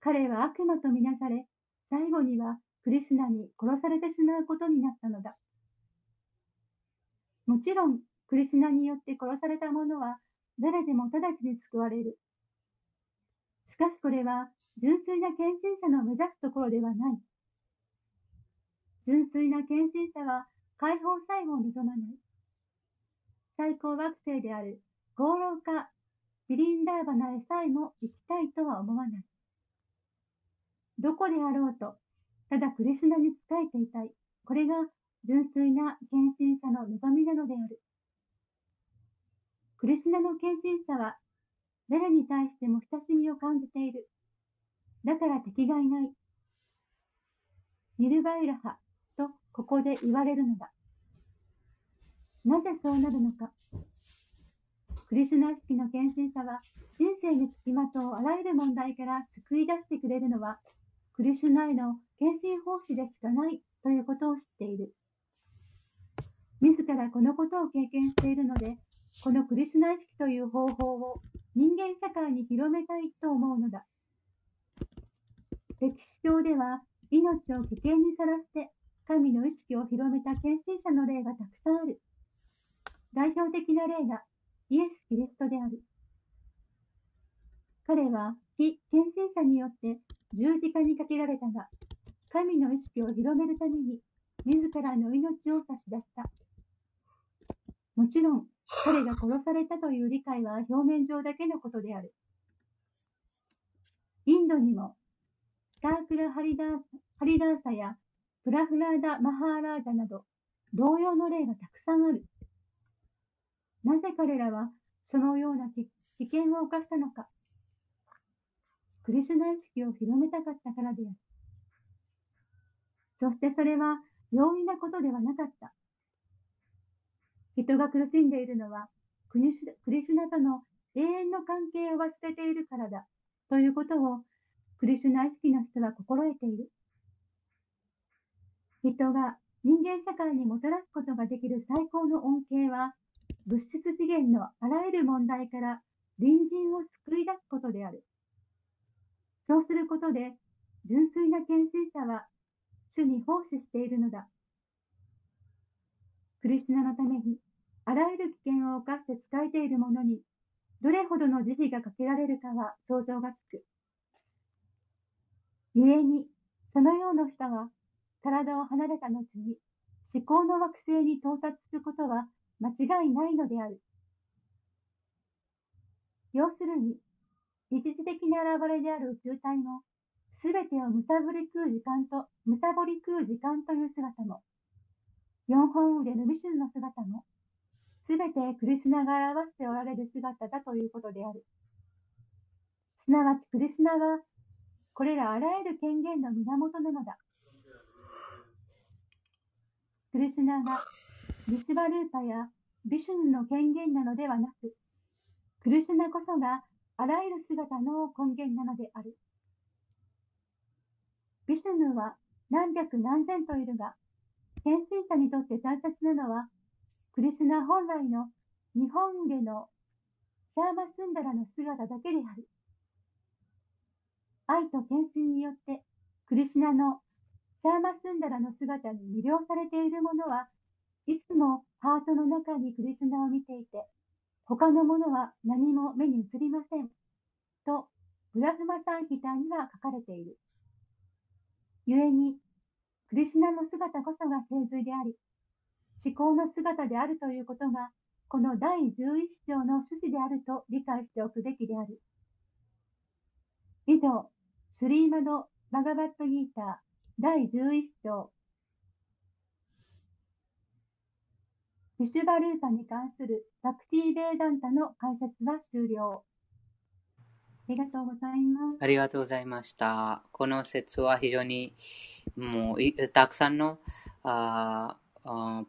彼は悪魔とみなされ、最後にはククリスナに殺されてしまうことになったのだ。もちろん、クリスナによって殺された者は誰でも直ちに救われる。しかしこれは純粋な献身者の目指すところではない。純粋な献身者は解放さえも望まない。最高惑星である合老化ビリンダーバナへさえも行きたいとは思わない。どこであろうと、ただクリスナに仕えていたい。これが純粋な献身者の望みなのである。クリスナの献身者は、誰に対しても親しみを感じている。だから敵がいない。ニルバイラハとここで言われるのだ。なぜそうなるのか。クリスナ意識の献身者は、人生につきまとうあらゆる問題から救い出してくれるのは、クリスナへの献身奉仕でしかないということを知っている。自らこのことを経験しているので、このクリスナ意識という方法を人間社会に広めたいと思うのだ。歴史上では命を危険にさらして神の意識を広めた献身者の例がたくさんある。代表的な例がイエス・キリストである。彼は非献身者によって十字架にかけられたが、神の意識を広めるために自らの命を差し出した。もちろん、彼が殺されたという理解は表面上だけのことである。インドにも、スタークラ・ハリダーハリダーサやプラフラーダ・マハーラージャなど、同様の例がたくさんある。なぜ彼らはそのような危険を犯したのか。クリスナ意識を広めたかったからである。そしてそれは容易なことではなかった。人が苦しんでいるのはクリスナとの永遠の関係を忘れているからだということをクリスナ意識の人は心得ている。人が人間社会にもたらすことができる最高の恩恵は物質次元のあらゆる問題から隣人を救い出すことである。そうすることで、純粋な献身者は主に奉仕しているのだ。クリスナのために、あらゆる危険を冒して仕えている者に、どれほどの慈悲がかけられるかは想像がつく。故に、そのような人は、体を離れた後に、思考の惑星に到達することは間違いないのである。要するに、一時的な現れである宇宙体も、すべてをむさぼり食う時間と、むさぼり食う時間という姿も、四本腕のミシュンの姿も、すべてクリスナが表しておられる姿だということである。すなわちクリスナは、これらあらゆる権限の源なのだ。クリスナがビスバルーパやビシュヌの権限なのではなく、クルスナこそがあらゆる姿の根源なのである。ビシュヌは何百何千といるが、献身者にとって大切なのは、クリスナ本来の日本でのシャーマスンダラの姿だけである。愛と献身によって、クリスナのシャーマスンダラの姿に魅了されている者はいつもハートの中にクリスナを見ていて、他のものは何も目に映りません。と、ブラフマサンヒタには書かれている。故に、クリスナの姿こそが聖髄であり、思考の姿であるということが、この第11章の趣旨であると理解しておくべきである。以上、スリーマド・バガバットギーター第11章ビシュバルーパに関するバクティー・ベーダンタの解説は終了。ありがとうございます。ありがとうございました。この説は非常にもうたくさんのあ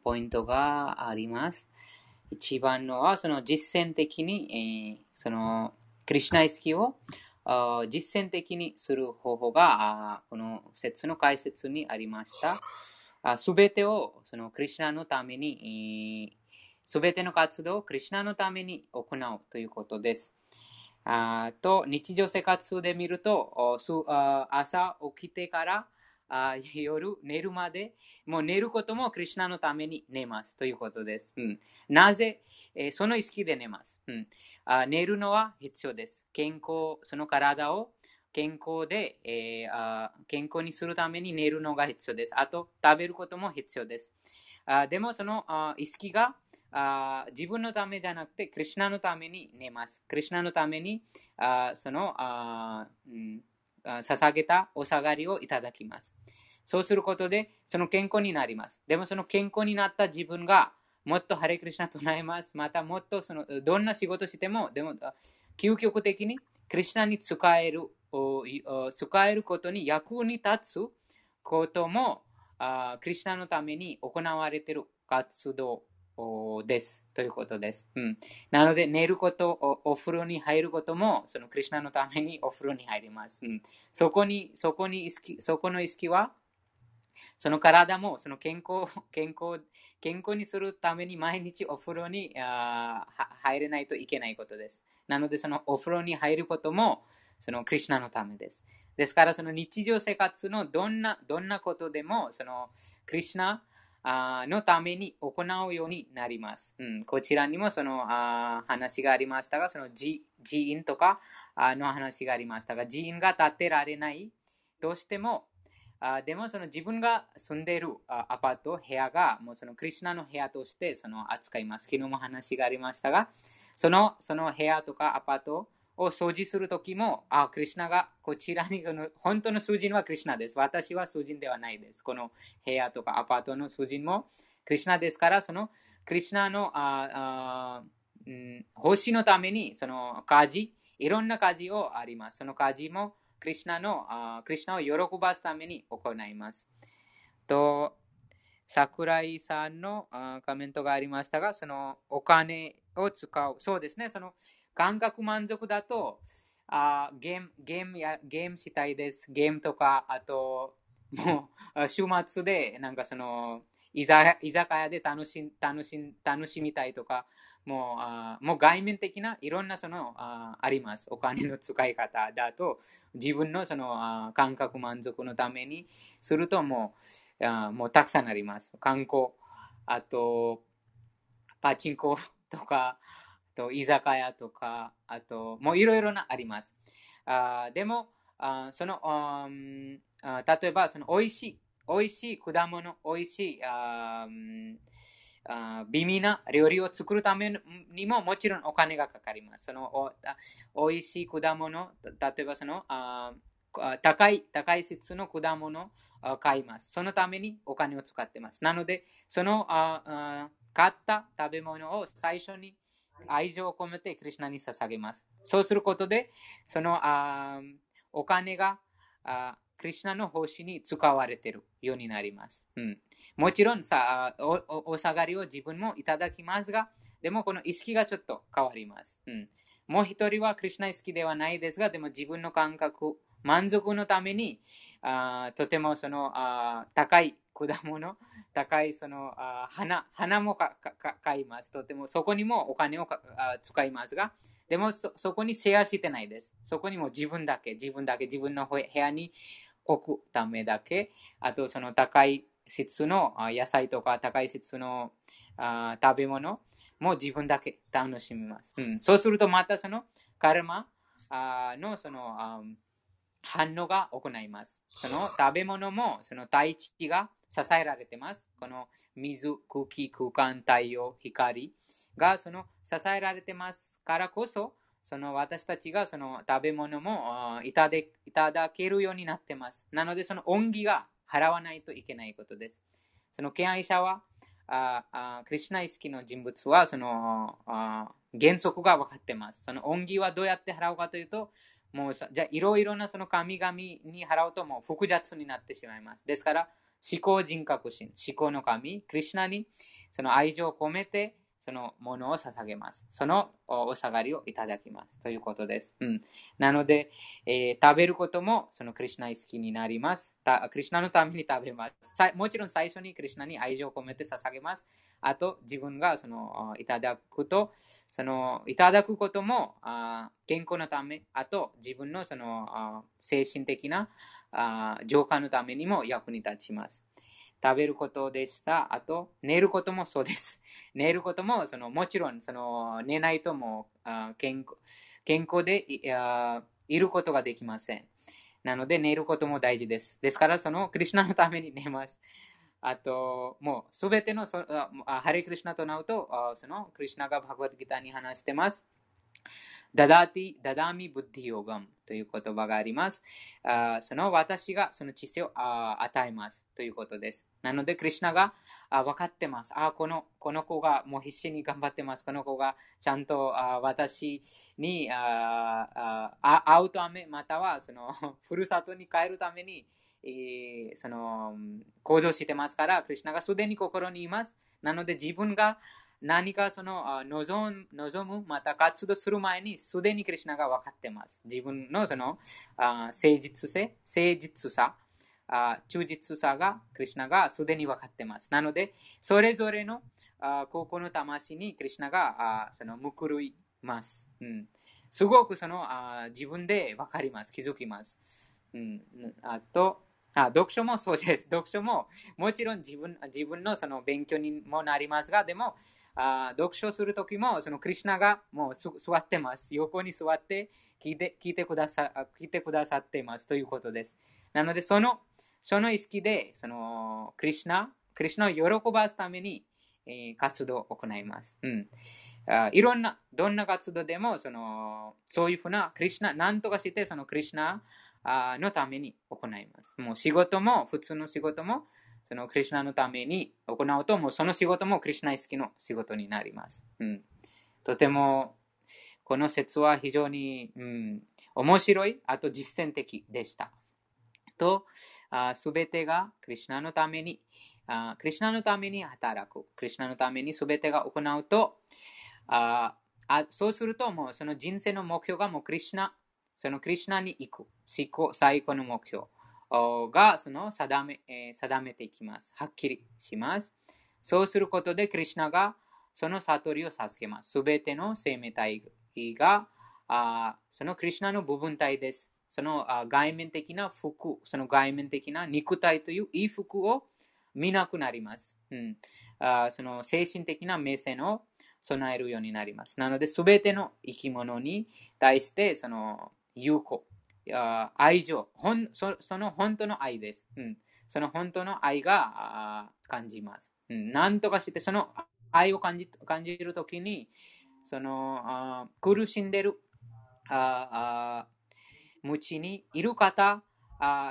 ポイントがあります。一番のはその実践的に、えー、そのクリュナイスキを実践的にする方法がこの説の解説にありました。すべてをそのクリュナのために、すべての活動をクリュナのために行うということです。あと日常生活で見ると、朝起きてからあ夜寝るまで、もう寝ることもクリュナのために寝ますということです。うん、なぜ、えー、その意識で寝ます、うんあ。寝るのは必要です。健康、その体を健康で、えー、あ健康にするために寝るのが必要です。あと、食べることも必要です。あでも、そのあ意識があ自分のためじゃなくて、クリュナのために寝ます。クリュナのためにあそのあ、うん、捧げたお下がりをいただきます。そうすることで、その健康になります。でも、その健康になった自分が、もっとハレクリシナ唱えます。また、もっとそのどんな仕事しても、でも、究極的にクリシナに使える、使えることに役に立つことも、クリシナのために行われている活動です。ということです。うん、なので、寝ること、お風呂に入ることも、そのクリュナのためにお風呂に入ります。うん、そこに、そこに意識、そこの意識は、その体もその健康 健康健康にするために毎日お風呂にあ入れないといけないことです。なので、そのお風呂に入ることもそのクリュナのためです。ですから、その日常生活のどんなどんなことでも、そのクリュナのために行うようになります。うん、こちらにもそのあ話がありましたが、その寺院とかあの話がありましたが、寺院が建てられないとしても、あでもその自分が住んでいるアパート、部屋がもうそのクリュナの部屋としてその扱います。昨日も話がありましたが、そのその部屋とかアパートを掃除するときも、あ、クリュナがこちらに、本当の数人はクリュナです。私は数人ではないです。この部屋とかアパートの数人もクリュナですから、そのクリュナのああ、うん、星のために、その家事、いろんな家事をあります。その家事もクリュナのあクリュナを喜ばすために行います。と、桜井さんのコメントがありましたが、そのお金を使う。そうですね。その感覚満足だと、あゲーム、ゲームや、ゲームしたいです。ゲームとか、あと、もう、週末で、なんかその、居酒屋で楽し楽し楽しみたいとか、もうあもう外面的ないろんなそのああります。お金の使い方だと、自分のそのあ感覚満足のためにするともうあもうたくさんあります。観光、あと、パチンコとか、と居酒屋とか、あと、もういろいろなあります。あでも、あそのあ例えば、その美味しい、美味しい果物、美味しいああ微妙な料理を作るためにももちろんお金がかかります。そのお美味しい果物、例えばそのあ高い、高い質の果物を買います。そのためにお金を使ってます。なので、そのあ買った食べ物を最初に愛情を込めてクリュナに捧げます。そうすることで、そのあお金があクリュナの奉仕に使われているようになります。うん、もちろんさおお下がりを自分もいただきますが、でもこの意識がちょっと変わります。うん、もう一人はクリュナ好きではないですが、でも自分の感覚、満足のためにあとてもそのあ高い果物、高いそのあ花花も買います。とてもそこにもお金をかあ使いますが、でもそこにシェアしてないです。そこにも自分だけ、自分だけ、自分の部屋に置くためだけ、あとその高い質の野菜とか高い質のあ食べ物も自分だけ楽しみます。うん、そうするとまたそのカルマのそのあ反応が行います。その食べ物もその大地が支えられてます。この水、空気、空間、太陽、光がその支えられてますからこそ、その私たちがその食べ物もいただけるようになってます。なので、その恩義が払わないといけないことです。その敬愛者は、ああクリュナ意識の人物はそのあ原則が分かってます。その恩義はどうやって払うかというと、もうじゃいろいろなその神々に払うともう複雑になってしまいます。ですから、思考人格心、思考の神、クリュナにその愛情を込めてそのものを捧げます。そのお下がりをいただきます。ということです。うん、なので、えー、食べることもそのクリュナに好きになります。クリュナのために食べます。もちろん最初にクリュナに愛情を込めて捧げます。あと、自分がそのいただくと、そのいただくこともあ健康のため、あと自分のその精神的なあ浄化のためにも役に立ちます。食べることでした。あと、寝ることもそうです。寝ることも、そのもちろんその寝ないともあ健康健康でいることができません。なので、寝ることも大事です。ですから、そのクリュナのために寝ます。あと、もうすべてのそあハリクリュナとなると、そのクリュナがバグワッドギターに話してます。ダダティ、ダダミブッディヨガムという言葉があります。あその私がその知性を与えますということです。なので、クリュナがあ分かってます。あこのこの子がもう必死に頑張ってます。この子がちゃんとあ私にああ会うため、またはその ふるさとに帰るために、えー、その行動してますから、クリュナがすでに心にいます。なので、自分が何かその望む、また活動する前に、すでにクリュナが分かってます。自分のその誠実性、誠実さ、忠実さが、クリュナがすでに分かってます。なので、それぞれの高校の魂にクリュナがその報います。うん、すごくその自分で分かります。気づきます。うん、あと、あ読書もそうです。読書ももちろん自分自分のその勉強にもなりますが、でもあ読書するときもそのクリュナがもう座ってます。横に座って聞いて聞いてくださ聞いてくださってますということです。なので、そのその意識でそのクリュナ、クリュナを喜ばすために、えー、活動を行います。うんあ。いろんな、どんな活動でもそのそういうふうなクリュナ、なんとかしてそのクリュナのために行います。もう仕事も、普通の仕事も、そのクリュナのために行うと、もうその仕事もクリュナ意識の仕事になります。うん、とても、この説は非常に、うん、面白い、あと実践的でした。と、すべてがクリュナのために、あクリュナのために働く。クリュナのためにすべてが行うと、ああそうすると、もうその人生の目標がもうクリュナそのクリュナに行く、最高の目標がその定め,、定めていきます。はっきりします。そうすることで、クリュナがその悟りを授けます。すべての生命体がそのクリュナの部分体です。その外面的な服、その外面的な肉体といういい服を見なくなります。うん、あその精神的な目線を備えるようになります。なので、すべての生き物に対して、その友好、愛情そ、その本当の愛です。うん、その本当の愛が感じます。うん、何とかして、その愛を感じ感じるときに、その苦しんでるああ無知にいる方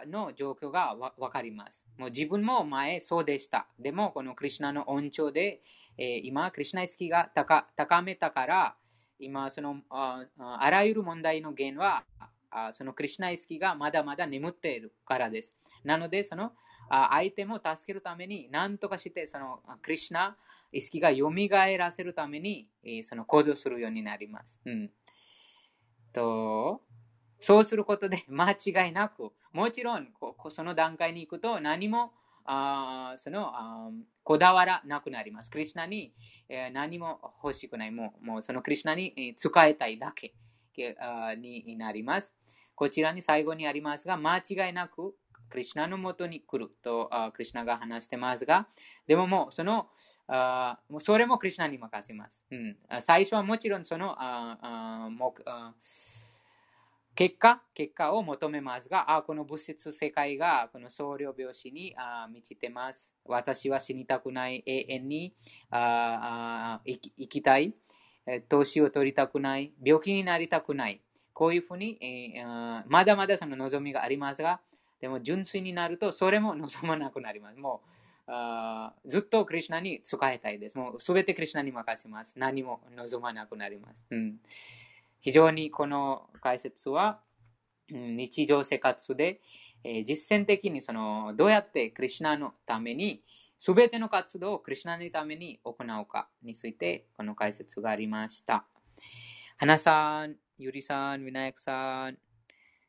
の状況がわかります。もう自分も前そうでした。でも、このクリュナの恩寵で、えー、今、クリュナ意識が高めたから、今そのああらゆる問題の原因はあそのクリュナ意識がまだまだ眠っているからです。なので、そのあ相手も助けるために何とかしてそのクリュナ意識が蘇らせるためにえその行動するようになります。うん、とそうすることで間違いなく、もちろんこその段階に行くと何もあそのあこだわらなくなります。クリュナに、えー、何も欲しくない。もうもうそのクリュナに、え、使いたいだけあになります。こちらに最後にありますが、間違いなくクリュナのもとに来るとあクリュナが話してますが、でももうそのあもうそれもクリュナに任せます。うん、最初はもちろんそのああもあ結果、結果を求めますが、あこの物質世界がこの僧侶病死にあ満ちてます。私は死にたくない、永遠にああ生き生きたい、年を取りたくない、病気になりたくない。こういうふうに、えー、まだまだその望みがありますが、でも純粋になるとそれも 望まなくなります。もうあずっとクリュナに使いたいです。もうすべてクリュナに任せます。何も望まなくなります。うん非常にこの解説は、日常生活で、実践的にそのどうやってクリュナのためにすべての活動をクリュナのために行うかについて、この解説がありました。花さん、ゆりさん、みなやくさん、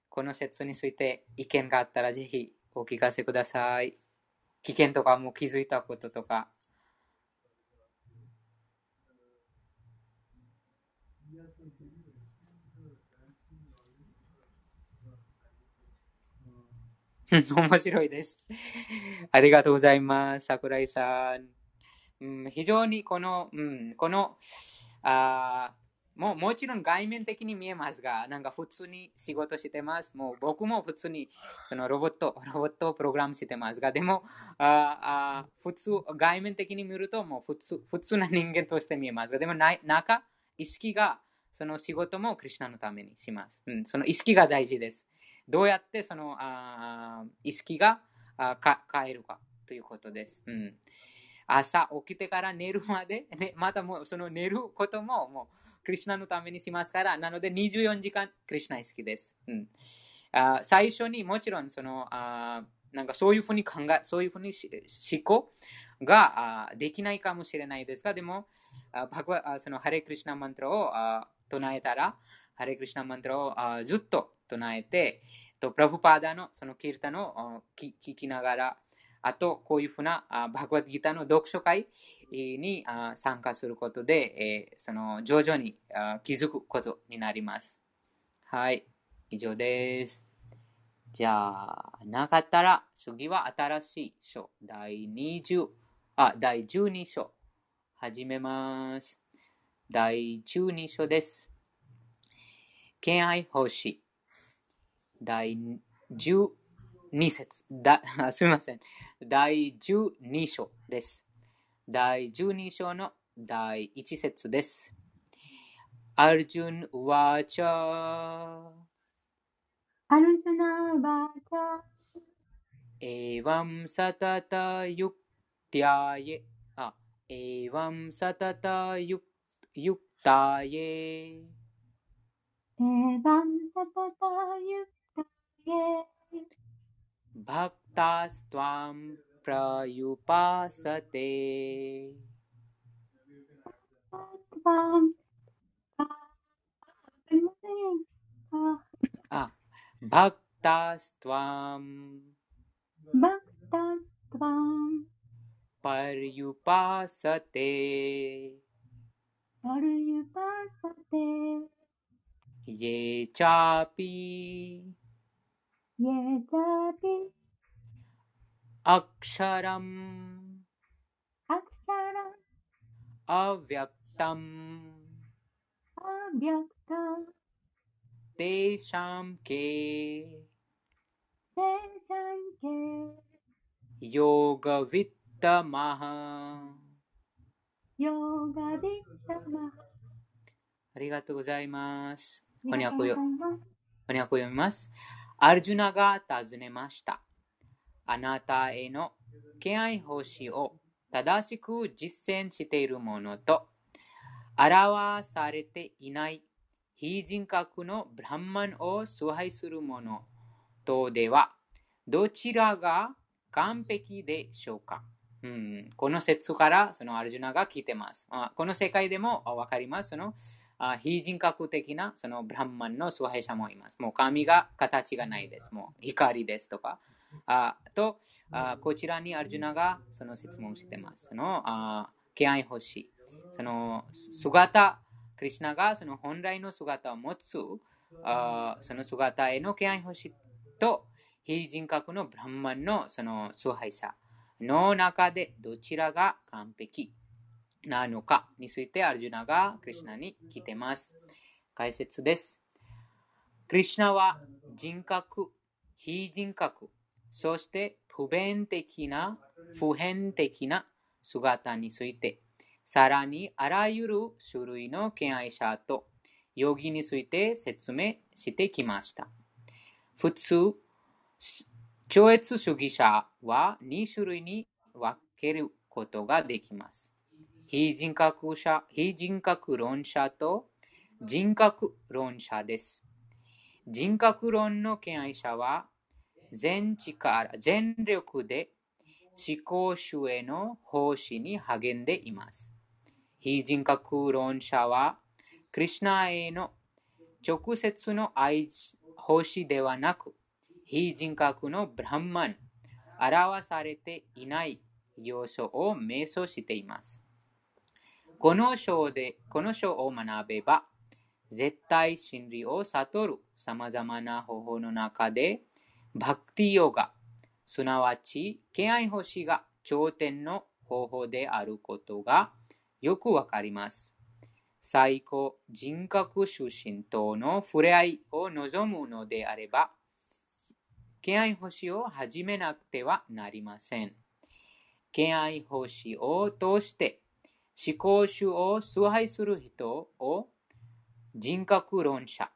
この説について意見があったらぜひお聞かせください。危険とかも気づいたこととか。面白いです。ありがとうございます。桜井さん。うん、非常にこの、うん、この、あももちろん外面的に見えますが、なんか普通に仕事してます。もう僕も普通にそのロボット、ロボットをプログラムしてますが、でも、ああ普通、外面的に見るともう普通普通な人間として見えますが、でも中、意識がその仕事もクリュナのためにします。うん、その意識が大事です。どうやってそのあ意識があか変えるかということです。うん朝起きてから寝るまで、ね、またもうその寝ることももうクリュナのためにしますから、なので24時間クリュナ好きです。うん、あ最初にもちろんそのあなんかそういうふうに考え、そういうふうに思考があできないかもしれないですが、でも、あバグあそのハレクリシナマントラを唱えたら、ハレクリシナマントラをあずっと唱えて、とプラブパーダのそのキルタの聞きながら、あと、こういうふうなバグワッドギターの読書会に参加することで、その徐々に気づくことになります。はい、以上です。じゃあ、なかったら、次は新しい章、第20、あ、第12章、始めます。第12章です。敬愛奉仕、第10 2節だ、すみません。第12章です。第12章の第1節です。アルジュン・ワーチャー。アルジュナ・ワーチャー。エヴァム・サタタ・ユクティアエ。あ、エヴァム・サタタ・ユクタエ。エヴァム・サタタ・ユク。भक्तास्त्वां प्रयुपासते। भक्तास्त्वां भक्तास्त्वां पर्युपासते। पर्युपासते। ये चापि यजाति अक्षरम् अक्षरम् अव्यक्तम् अव्यक्तम् तेषां के तेषां के योगवित्तमः योगवित्तमः ありがとうございます。翻訳を読みます。 アルジュナが尋ねました。あなたへの敬愛奉仕を正しく実践しているものと、表されていない非人格のブランマンを崇拝する者とでは、どちらが完璧でしょうか、うん、この説からそのアルジュナが聞いてます。この世界でもわかります。そのあ非人格的なそのブランマンの崇拝者もいます。もう神が形がないです。もう光ですとか。あとあ、こちらにアルジュナがその質問してます。そのあ敬愛欲しい。その姿、クリュナがその本来の姿を持つあその姿への敬愛欲しいと非人格のブランマンのその崇拝者の中でどちらが完璧なのかについてアルジュナがクリュナに聞いてます。解説です。クリュナは人格、非人格、そして普遍的な、普遍的な姿について、さらにあらゆる種類の敬愛者と容疑について説明してきました。普通、超越主義者は2種類に分けることができます。非人格者、非人格論者と人格論者です。人格論の敬愛者は全力、全力で思考主への奉仕に励んでいます。非人格論者は、クリシナへの直接の愛奉仕ではなく、非人格のブランマン、表されていない要素を瞑想しています。この章で、この章を学べば、絶対真理を悟る様々な方法の中で、バクティヨガ、すなわち、敬愛奉仕が頂点の方法であることがよくわかります。最高人格出身との触れ合いを望むのであれば、敬愛奉仕を始めなくてはなりません。敬愛奉仕を通して思考主を崇拝する人を人格論者、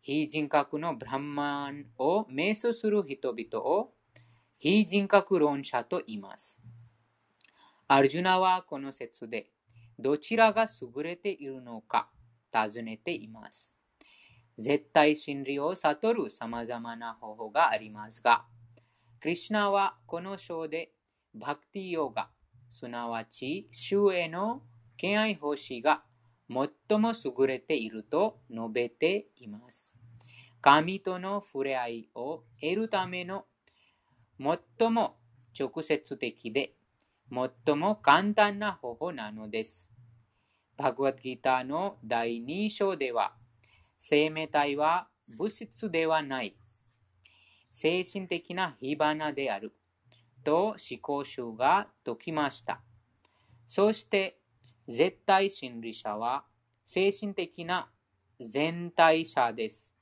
非人格のブランマンを瞑想する人々を非人格論者と言います。アルジュナはこの説でどちらが優れているのか尋ねています。絶対真理を悟る様々な方法がありますが、クリシナはこの章でバクティヨガ、すなわち主への敬愛奉仕が最も優れていると述べています。神との触れ合いを得るための最も直接的で最も簡単な方法なのです。バグワッドギターの第2章では、生命体は物質ではない、精神的な火花であると思考集が説きました。そして、絶対真理者は精神的な全体者です。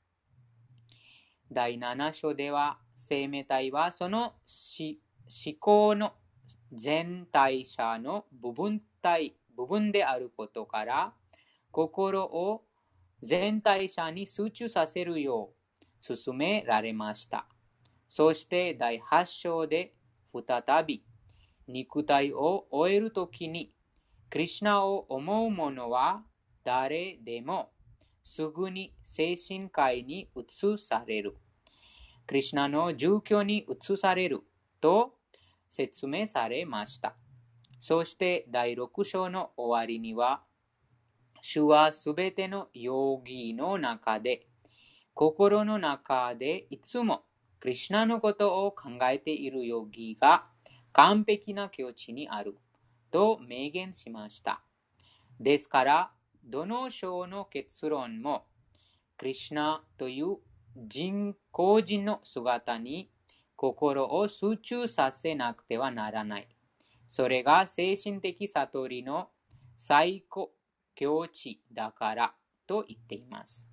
第7章では、生命体はその思考の全体者の部分体部分であることから、心を全体者に集中させるよう進められました。そして第8章で再び肉体を終えるときに、クリシナを思う者は誰でもすぐに精神界に移される。クリシナの住居に移されると説明されました。そして第6章の終わりには、主はすべての容疑の中で、心の中でいつもクリシナのことを考えている容疑が完璧な境地にあると明言しました。ですから、どの章の結論も、クリシナという人個人の姿に心を集中させなくてはならない。それが精神的悟りの最高境地だからと言っています。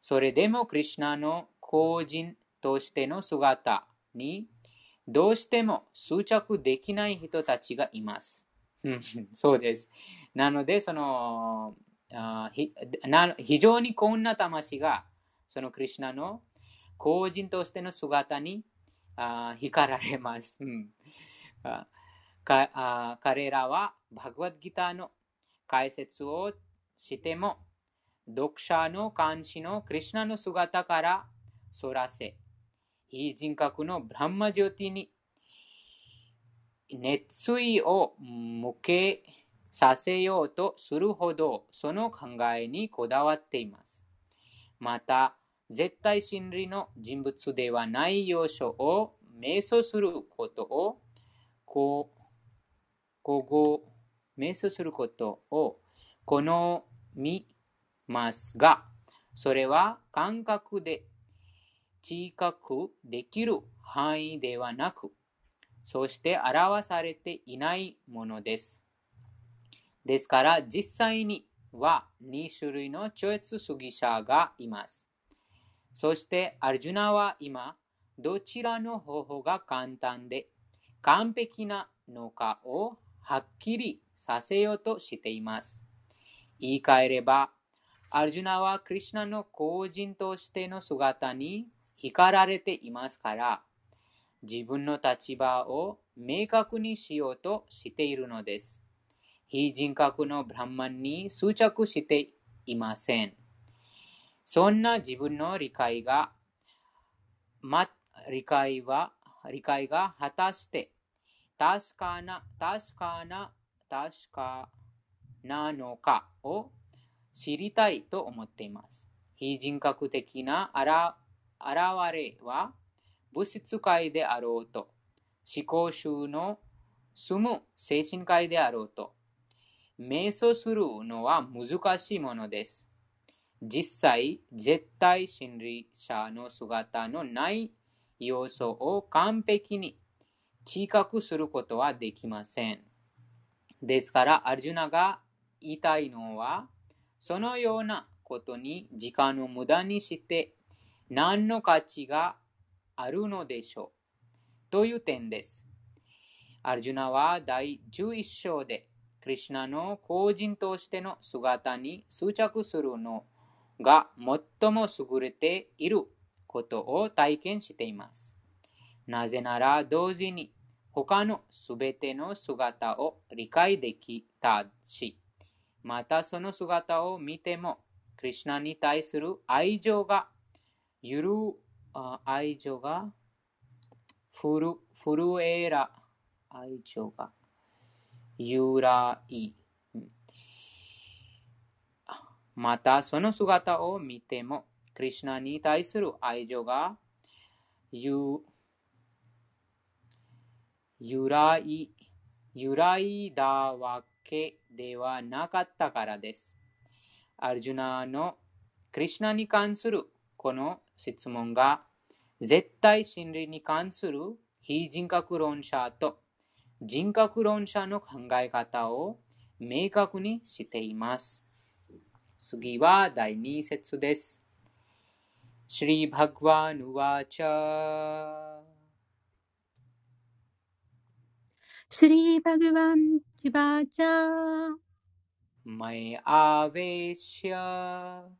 それでもクリシナの個人としての姿にどうしても執着できない人たちがいます。そうです。なので、そのあひな非常にこんな魂がそのクリシナの個人としての姿にあ惹かられます。うんあ彼らはバグワッドギターの解説をしても、読者の監視のクリシナの姿からそらせ、非人格のブランマジョティに熱意を向けさせようとするほどその考えにこだわっています。また、絶対真理の人物ではない要素を瞑想することをこうここ瞑想することを好みますが、それは感覚で知覚できる範囲ではなく、そして表されていないものです。ですから、実際には2種類の超越主義者がいます。そして、アルジュナは今、どちらの方法が簡単で完璧なのかをはっきりさせようとしています。言い換えれば、アルジュナはクリシナの個人としての姿に光られていますから、自分の立場を明確にしようとしているのです。非人格のブランマンに執着していません。そんな自分の理解が、ま、理解は、理解が果たして確かな、確かな、確かなのかを知りたいと思っています。非人格的なあら現れは物質界であろうと、思考集の住む精神界であろうと、瞑想するのは難しいものです。実際、絶対心理者の姿のない要素を完璧に知覚することはできません。ですから、アルジュナが言いたいのは、そのようなことに時間を無駄にして何の価値があるのでしょう？という点です。アルジュナは第11章でクリュナの個人としての姿に執着するのが最も優れていることを体験しています。なぜなら同時に他のすべての姿を理解できたし、またその姿を見ても、クリュナに対する愛情が、ゆる、愛情が、ふる、震えら、愛情が、由来。また、その姿を見ても、クリュナに対する愛情が、由来、由来だわけではなかったからです。アルジュナのクリュナに関するこの質問が絶対真理に関する非人格論者と人格論者の考え方を明確にしています。次は第2節です。シリバグワヌワチャシリバグワンュバチャマイアベシャ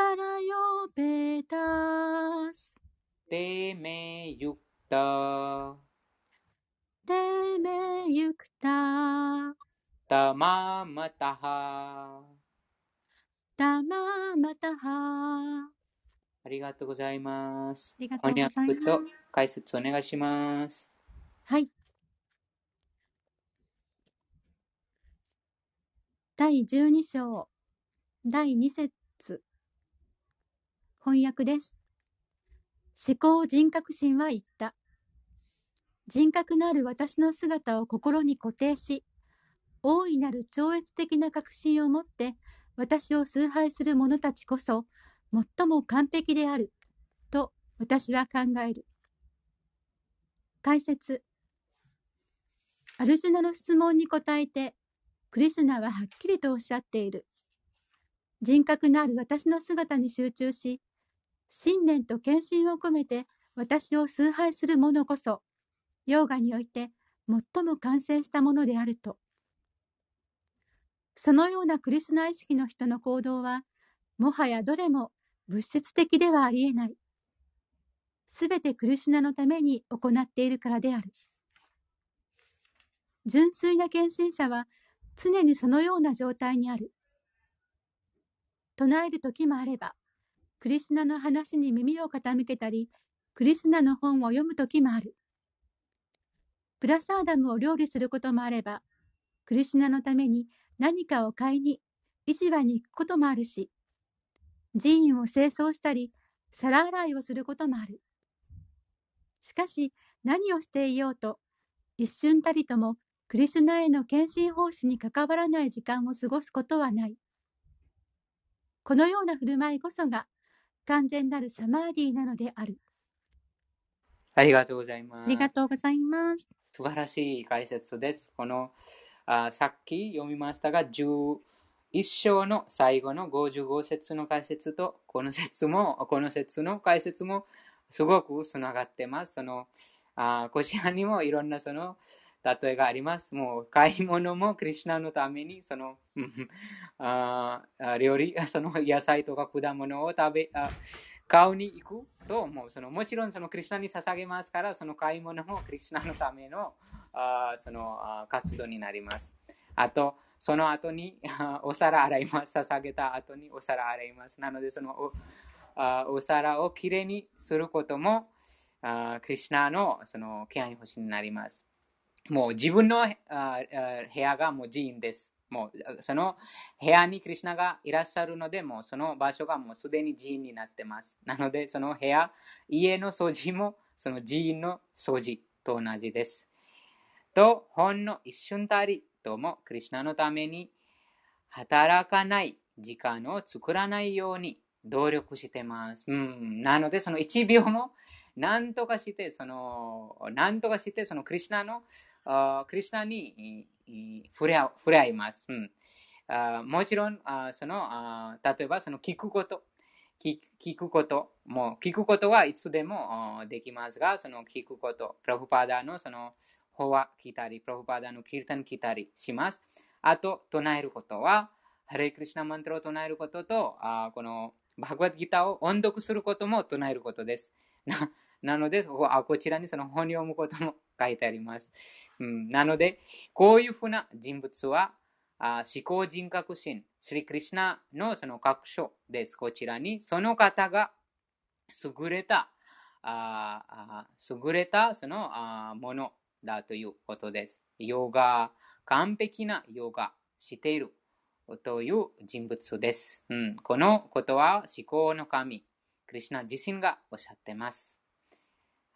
エマニッティユクタニッタユクタウパラヨペタスパラヨペタステメユクタてめゆくたたままたはたままたはありがとうございます。ありがとうございます。と解説お願いします。はい。第12章第2節翻訳です。思考人格心は言った。人格のある私の姿を心に固定し、大いなる超越的な確信を持って私を崇拝する者たちこそ最も完璧であると私は考える。解説アルジュナの質問に答えてクリシュナははっきりとおっしゃっている。人格のある私の姿に集中し、信念と献身を込めて私を崇拝する者こそヨーガにおいて最も完成したものであると。そのようなクリスナ意識の人の行動は、もはやどれも物質的ではありえない。すべてクリシュナのために行っているからである。純粋な献身者は常にそのような状態にある。唱える時もあれば、クリシュナの話に耳を傾けたり、クリシュナの本を読む時もある。プラサーダムを料理することもあれば、クリシュナのために何かを買いに市場に行くこともあるし、寺院を清掃したり、皿洗いをすることもある。しかし、何をしていようと、一瞬たりともクリシュナへの献身奉仕に関わらない時間を過ごすことはない。このような振る舞いこそが完全なるサマーディーなのである。ありがとうございます。ありがとうございます。素晴らしい解説です。このあさっき読みましたが、11章の最後の55節の解説と、この説も、この説の解説もすごくつながってます。そのあこちらにもいろんなその例えがあります。もう買い物もクリュナのためにその あ料理、その野菜とか果物を食べ買うに行くと、もうそのもちろんそのクリュナに捧げますから、その買い物もクリュナのためのあそのあ活動になります。あと、その後に お皿洗います。捧げた後にお皿洗います。なので、そのおあお皿をきれいにすることも、あクリュナのその気配星になります。もう自分の部屋がもう寺院です。もうその部屋にクリュナがいらっしゃるので、もうその場所がもうすでに寺院になってます。なので、その部屋、家の掃除もその寺院の掃除と同じです。と、ほんの一瞬たりともクリュナのために働かない時間を作らないように努力してます。うん、なので、その1秒も何とかして、その、何とかして、そのクリュナの、クリュナに触れ触れ合います。うんあもちろんあそのあ、例えばその聞くこと、聞聞くこと、もう聞くことはいつでもできますが、その聞くこと、プラブパダのその法話聞いたり、プラブパダのキルタン聞いたりします。あと、唱えることは、ハレクリシナマントラを唱えることと、あこのバグワッドギターを音読することも唱えることです。なのでここ、ちらにその本読むことも書いてあります。うん、なので、こういうふうな人物は、あ思考人格心、シリクリシナのその各所です。こちらに、その方が優れた、あ優れたそのあものだということです。ヨガ、完璧なヨガしているという人物です。うん、このことは思考の神、クリシナ自身がおっしゃってます。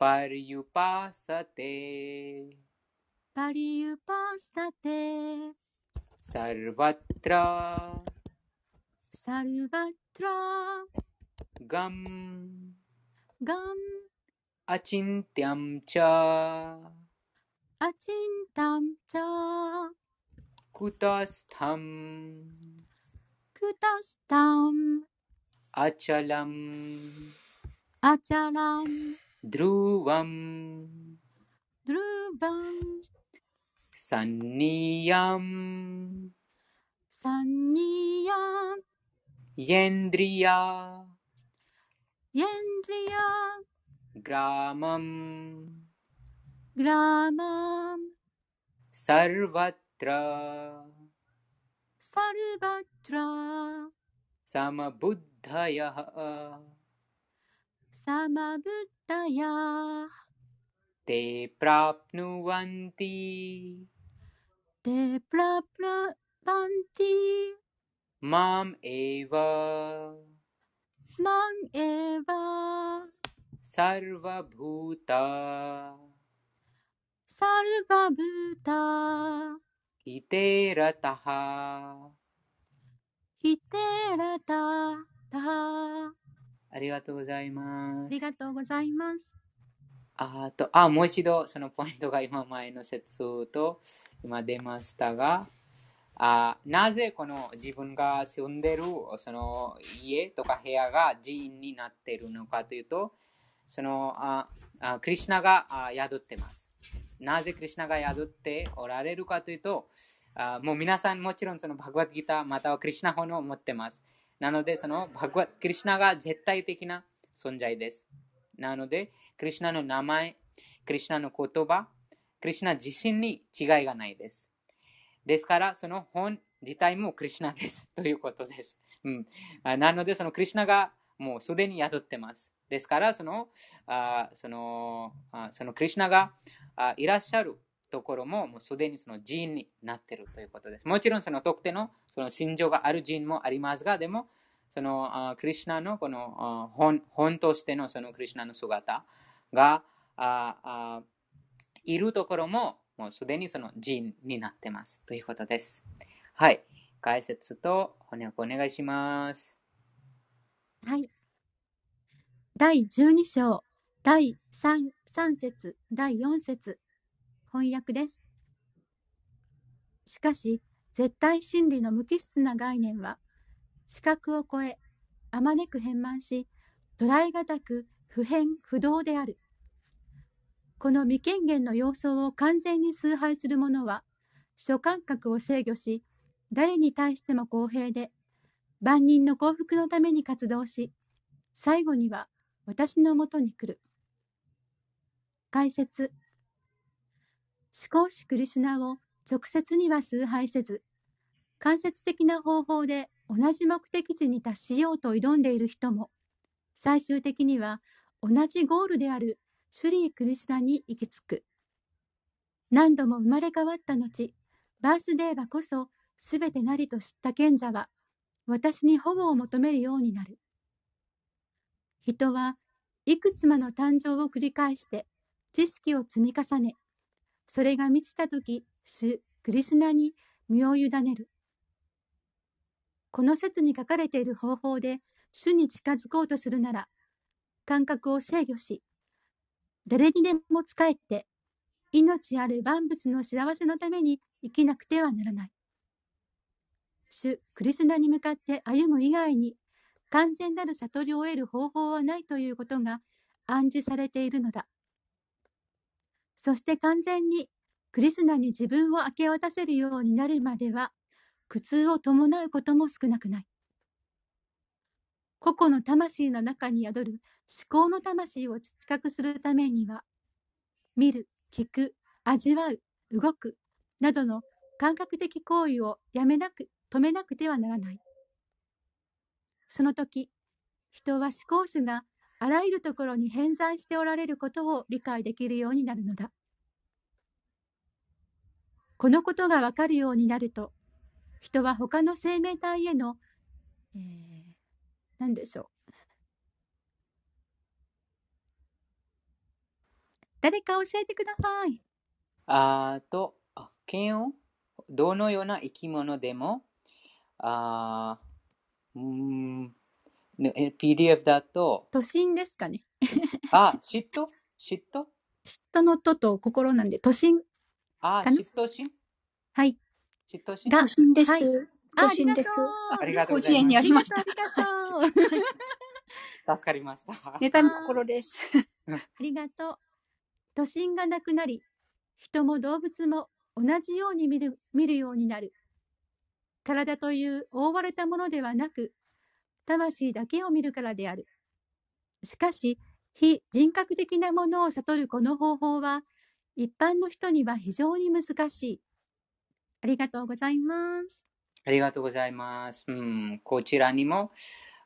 पर्युपासते पर्युपासते सर्वत्र सर्वत्र गम गम अचिन्त्यं च अचिन्त्यं च कुतस्थं कुतस्थम् अचलम् अचलम् ध्रुवम्। ध्रुवम्। सन्नीयम्। सन्नीयम्। येन्द्रिया। येन्द्रिया। ग्रामम्। ग्रामम्। सर्वत्र। सर्वत्र। समबुद्धयः तया ते प्राप्नुवन्ति। ते प्राप्नुवन्ति। माम् एव। माम् एव। सर्वभूता। सर्वभूता। ありがとうございます。ありがとうございます。あと、あ、もう一度そのポイントが今前の説と今出ましたが、あなぜこの自分が住んでるその家とか部屋が寺院になっているのかというと、そのああクリシナがあ宿ってます。なぜクリシナが宿っておられるかというと、あもう皆さんもちろんそのバグワッドギターまたはクリシナ本を持ってます。なので、そのバグワクリシナが絶対的な存在です。なので、クリシナの名前、クリシナの言葉、クリシナ自身に違いがないです。ですから、その本自体もクリシナです。ということです。うん、なので、そのクリシナがもうすでに宿ってます。ですから、そのあそのあそのクリシナがあいらっしゃるところももうすでにその寺院になっているということです。もちろんその特定のその信条がある寺院もありますが、でもそのあクリシナのこのあ本本としてのそのクリシナの姿がああいるところも、もうすでにその人になってます。ということです。はい。解説と翻訳お願いします。はい。第12章、第 3, 3節、第4節、翻訳です。しかし、絶対真理の無機質な概念は、視覚を超え、あまねく変満し、捉えがたく不変不動である。この未権限の様相を完全に崇拝する者は、諸感覚を制御し、誰に対しても公平で、万人の幸福のために活動し、最後には私のもとに来る。解説思考主クリシュナを直接には崇拝せず、間接的な方法で同じ目的地に達しようと挑んでいる人も、最終的には同じゴールであるシュリー・クリシュナに行き着く。何度も生まれ変わった後、バースデーバこそ全てなりと知った賢者は、私に保護を求めるようになる。人はいくつもの誕生を繰り返して知識を積み重ね、それが満ちたとき、主クリスナに身を委ねる。この説に書かれている方法で主に近づこうとするなら、感覚を制御し、誰にでも仕えて、命ある万物の幸せのために生きなくてはならない。主クリスナに向かって歩む以外に完全なる悟りを得る方法はないということが暗示されているのだ。そして完全にクリスナに自分を明け渡せるようになるまでは苦痛を伴うことも少なくない。個々の魂の中に宿る思考の魂を知覚するためには、見る、聞く、味わう、動くなどの感覚的行為をやめなく止めなくてはならない。その時、人は思考主があらゆるところに偏在しておられることを理解できるようになるのだ。このことがわかるようになると、人は他の生命体への、えー、何でしょう。誰か教えてください。あと、嫌悪どのような生き物でもあうん、PDF だと。都心ですかね。あ、嫉妬？嫉妬？嫉妬のとと心なんで、都心。あ、嫉妬心？はい。嫉妬心？都心です。はい、都心です。ありがとうございます。ありました。ありがとう。助かりました。妬み心です。ありがとう。都心がなくなり、人も動物も同じように見る見るようになる。体という覆われたものではなく、魂だけを見るからである。しかし、非人格的なものを悟るこの方法は、一般の人には非常に難しい。ありがとうございます。ありがとうございます。うん、こちらにも、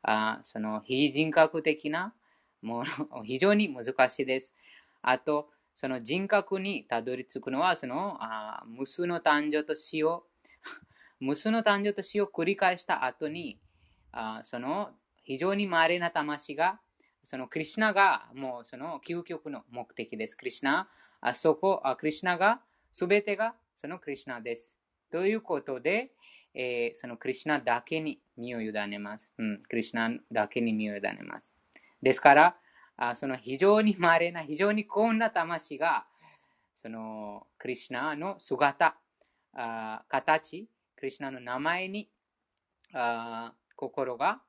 あその非人格的なもの、非常に難しいです。あと、その人格にたどり着くのは、そのあ無数の誕生と死を 無数の誕生と死を繰り返した後に、あその非常に稀な魂が、そのクリュナがもうその究極の目的です。クリュナ、あそこ、あクリュナが、すべてがそのクリュナです。ということで、えー、そのクリュナだけに身を委ねます。うん、クリュナだけに身を委ねます。ですから、あその非常に稀な、非常に高な魂が、そのクリュナの姿、あ形、クリュナの名前にあ心が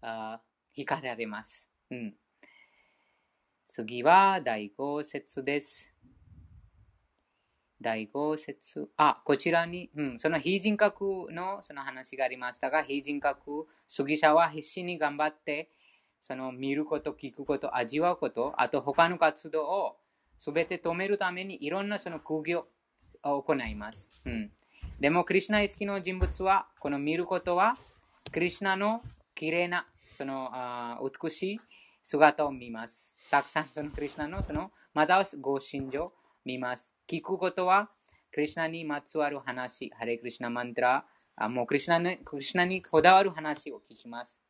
あ惹かれます、うん。次は第5節です。第5節。あ、こちらに、うん、その非人格のその話がありましたが、非人格主義者は必死に頑張って、その見ること、聞くこと、味わうこと、あと他の活動をすべて止めるためにいろんなその空業を行います。うんでも、クリュナイ意識の人物は、この見ることは、クリュナの綺麗な、そのあ美しい姿を見ます。たくさんそのクリュナのそのまたご信条を見ます。聞くことは、クリュナにまつわる話、ハレクリュナマントラ、あもうクリュナにクリュナにこだわる話を聞きます。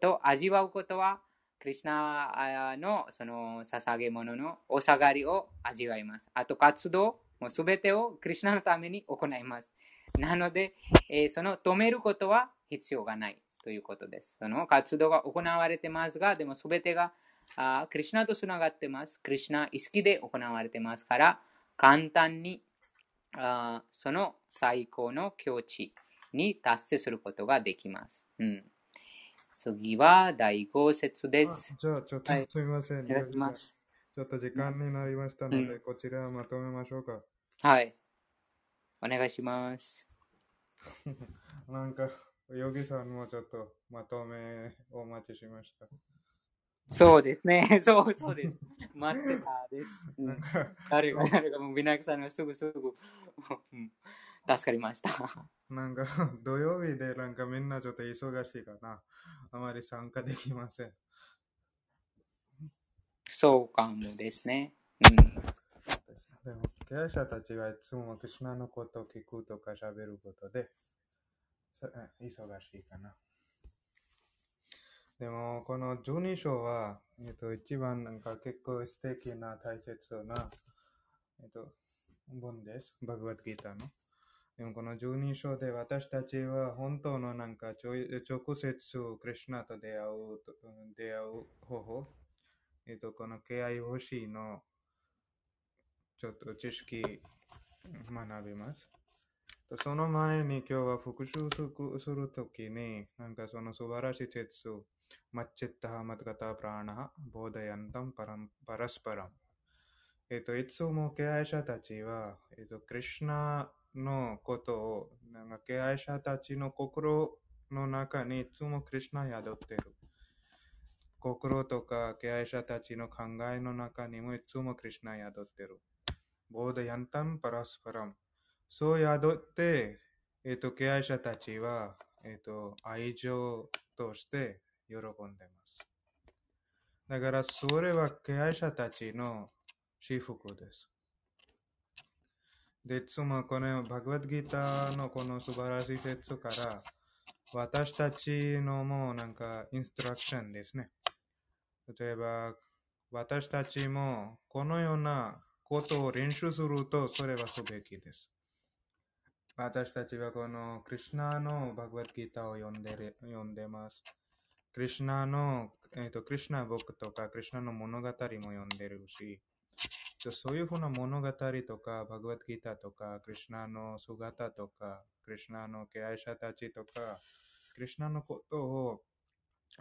と、味わうことは、クリシナのその捧げ物のお下がりを味わいます。あと活動もすべてをクリシナのために行います。なので、えー、その止めることは必要がないということです。その活動が行われてますが、でもすべてがあクリシナとつながってます。クリシナ意識で行われてますから、簡単にあその最高の境地に達成することができます。うん、次は第5節です。じゃあ、ちょっとすみません。いただきます。ちょっと時間になりましたので、うん、こちらまとめましょうか。はい。お願いします。なんか、ヨギさんもちょっとまとめをお待ちしました。そうですね。そうそうです。待ってたです。うん、誰が誰がもうビナクさんがすぐすぐ助かりました。なんか土曜日でなんかみんなちょっと忙しいかな。あまり参加できません。そうかもですね。うん、でも、経営者たちはいつもクシナのことを聞くとか喋ることで忙しいかな。でも、この12章は、えっと、一番なんか結構素敵な大切な、えっと、本です。バグワッドギーターの。でもこの12章で私たちは本当のなんか直接クリュナと出会う出会う方法、えっと、この敬愛星のちょっと知識学びます。とその前に今日は復習するときに、なんかその素晴らしい説を、マッチッタハマトガタプラーナハ、ボーダヤンタムパラパラスパラム。えっ、と、いつも敬愛者たちは、えっ、と、クリュナのことを、なんか敬愛者たちの心の中にいつもクリュナ宿ってる。心とか敬愛者たちの考えの中にもいつもクリュナ宿ってる。ボーダヤンタンパラスパラム。そう宿って、えっと、敬愛者たちは、えっと、愛情として喜んでます。だから、それは敬愛者たちの私服です。で、つもこのバグワッドギターのこの素晴らしい説から、私たちのもうなんかインストラクションですね。例えば、私たちもこのようなことを練習すると、それはすべきです。私たちはこのクリュナのバグワッドギターを読んでる読んでます。クリュナの、えっ、ー、と、クリュナ僕とか、クリュナの物語も読んでるし、そういうふうな物語とか、バグワッドギターとか、クリュナの姿とか、クリュナの敬愛者たちとか、クリュナのことを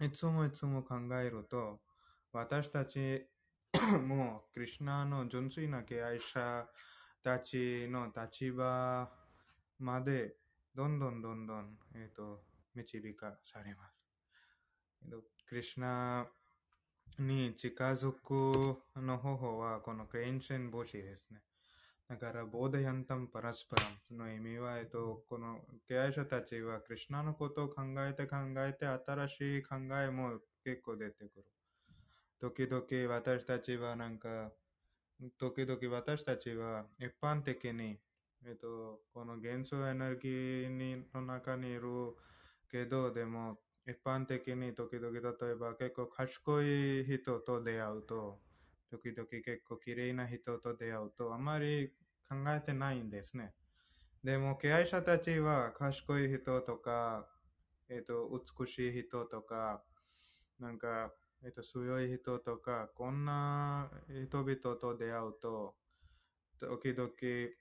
いつもいつも考えると、私たち もうクリュナの純粋な敬愛者たちの立場までどんどんどんどん、えーと導かされます。えっとクリュナに近づくの方法はこのクレンシェン帽子ですね。だから、ボーダヤンタンパラスパラムの意味は、えっと、この敬愛者たちはクリュナのことを考えて考えて新しい考えも結構出てくる。時々私たちはなんか、時々私たちは一般的に、えっと、この元素エネルギーにの中にいるけど、でも一般的に時々例えば結構賢い人と出会うと、時々結構綺麗な人と出会うと、あまり考えてないんですね。でも、経営者たちは賢い人とか、えっ、と、美しい人とか、なんか、えっ、と、強い人とか、こんな人々と出会うと、時々、え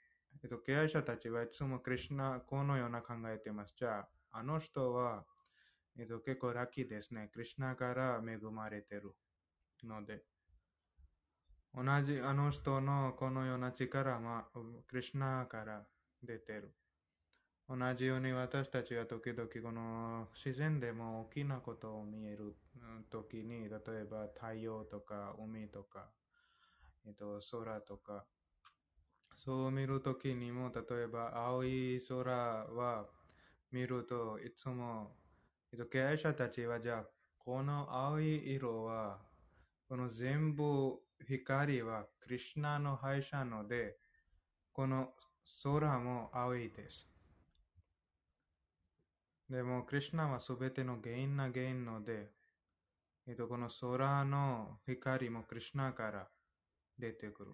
っ、と、経営者たちはいつもクリュナ、このような考えています。じゃあ、あの人は、えっと、結構ラッキーですね。クリュナから恵まれてるので。同じあの人のこのような力はクリュナから出てる。同じように私たちは時々この自然でも大きなことを見える時に、例えば太陽とか海とか、えっと、空とか、そう見るときにも、例えば青い空は見るといつもえっと、経営者たちはじゃあ、この青い色は、この全部光はクリュナの配車ので、この空も青いです。でも、クリュナはすべての原因な原因ので、えっと、この空の光もクリュナから出てくる。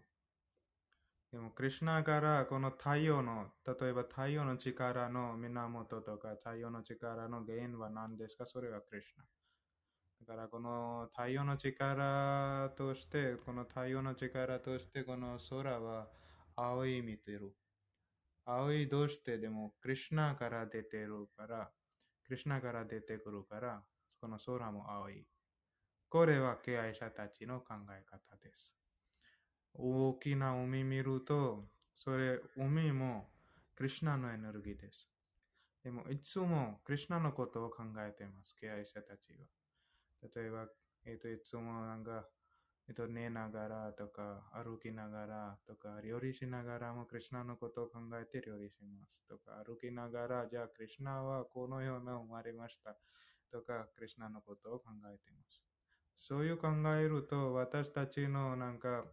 でも、クリュナからこの太陽の、例えば太陽の力の源とか太陽の力の原因は何ですか？それはクリュナ。だからこの太陽の力として、この太陽の力として、この空は青い見てる。青いどうしてでも、クリュナから出てるから、クリュナから出てくるから、この空も青い。これは敬愛者たちの考え方です。大きな海見ると、それ、海もクリュナのエネルギーです。でも、いつもクリュナのことを考えています、敬愛者たちが。例えば、えっ、と、いつもなんか、えっ、と、寝ながらとか、歩きながらとか、料理しながらもクリュナのことを考えて料理します。とか、歩きながら、じゃあ、クリュナはこのような生まれました。とか、クリュナのことを考えています。そういう考えると、私たちのなんか、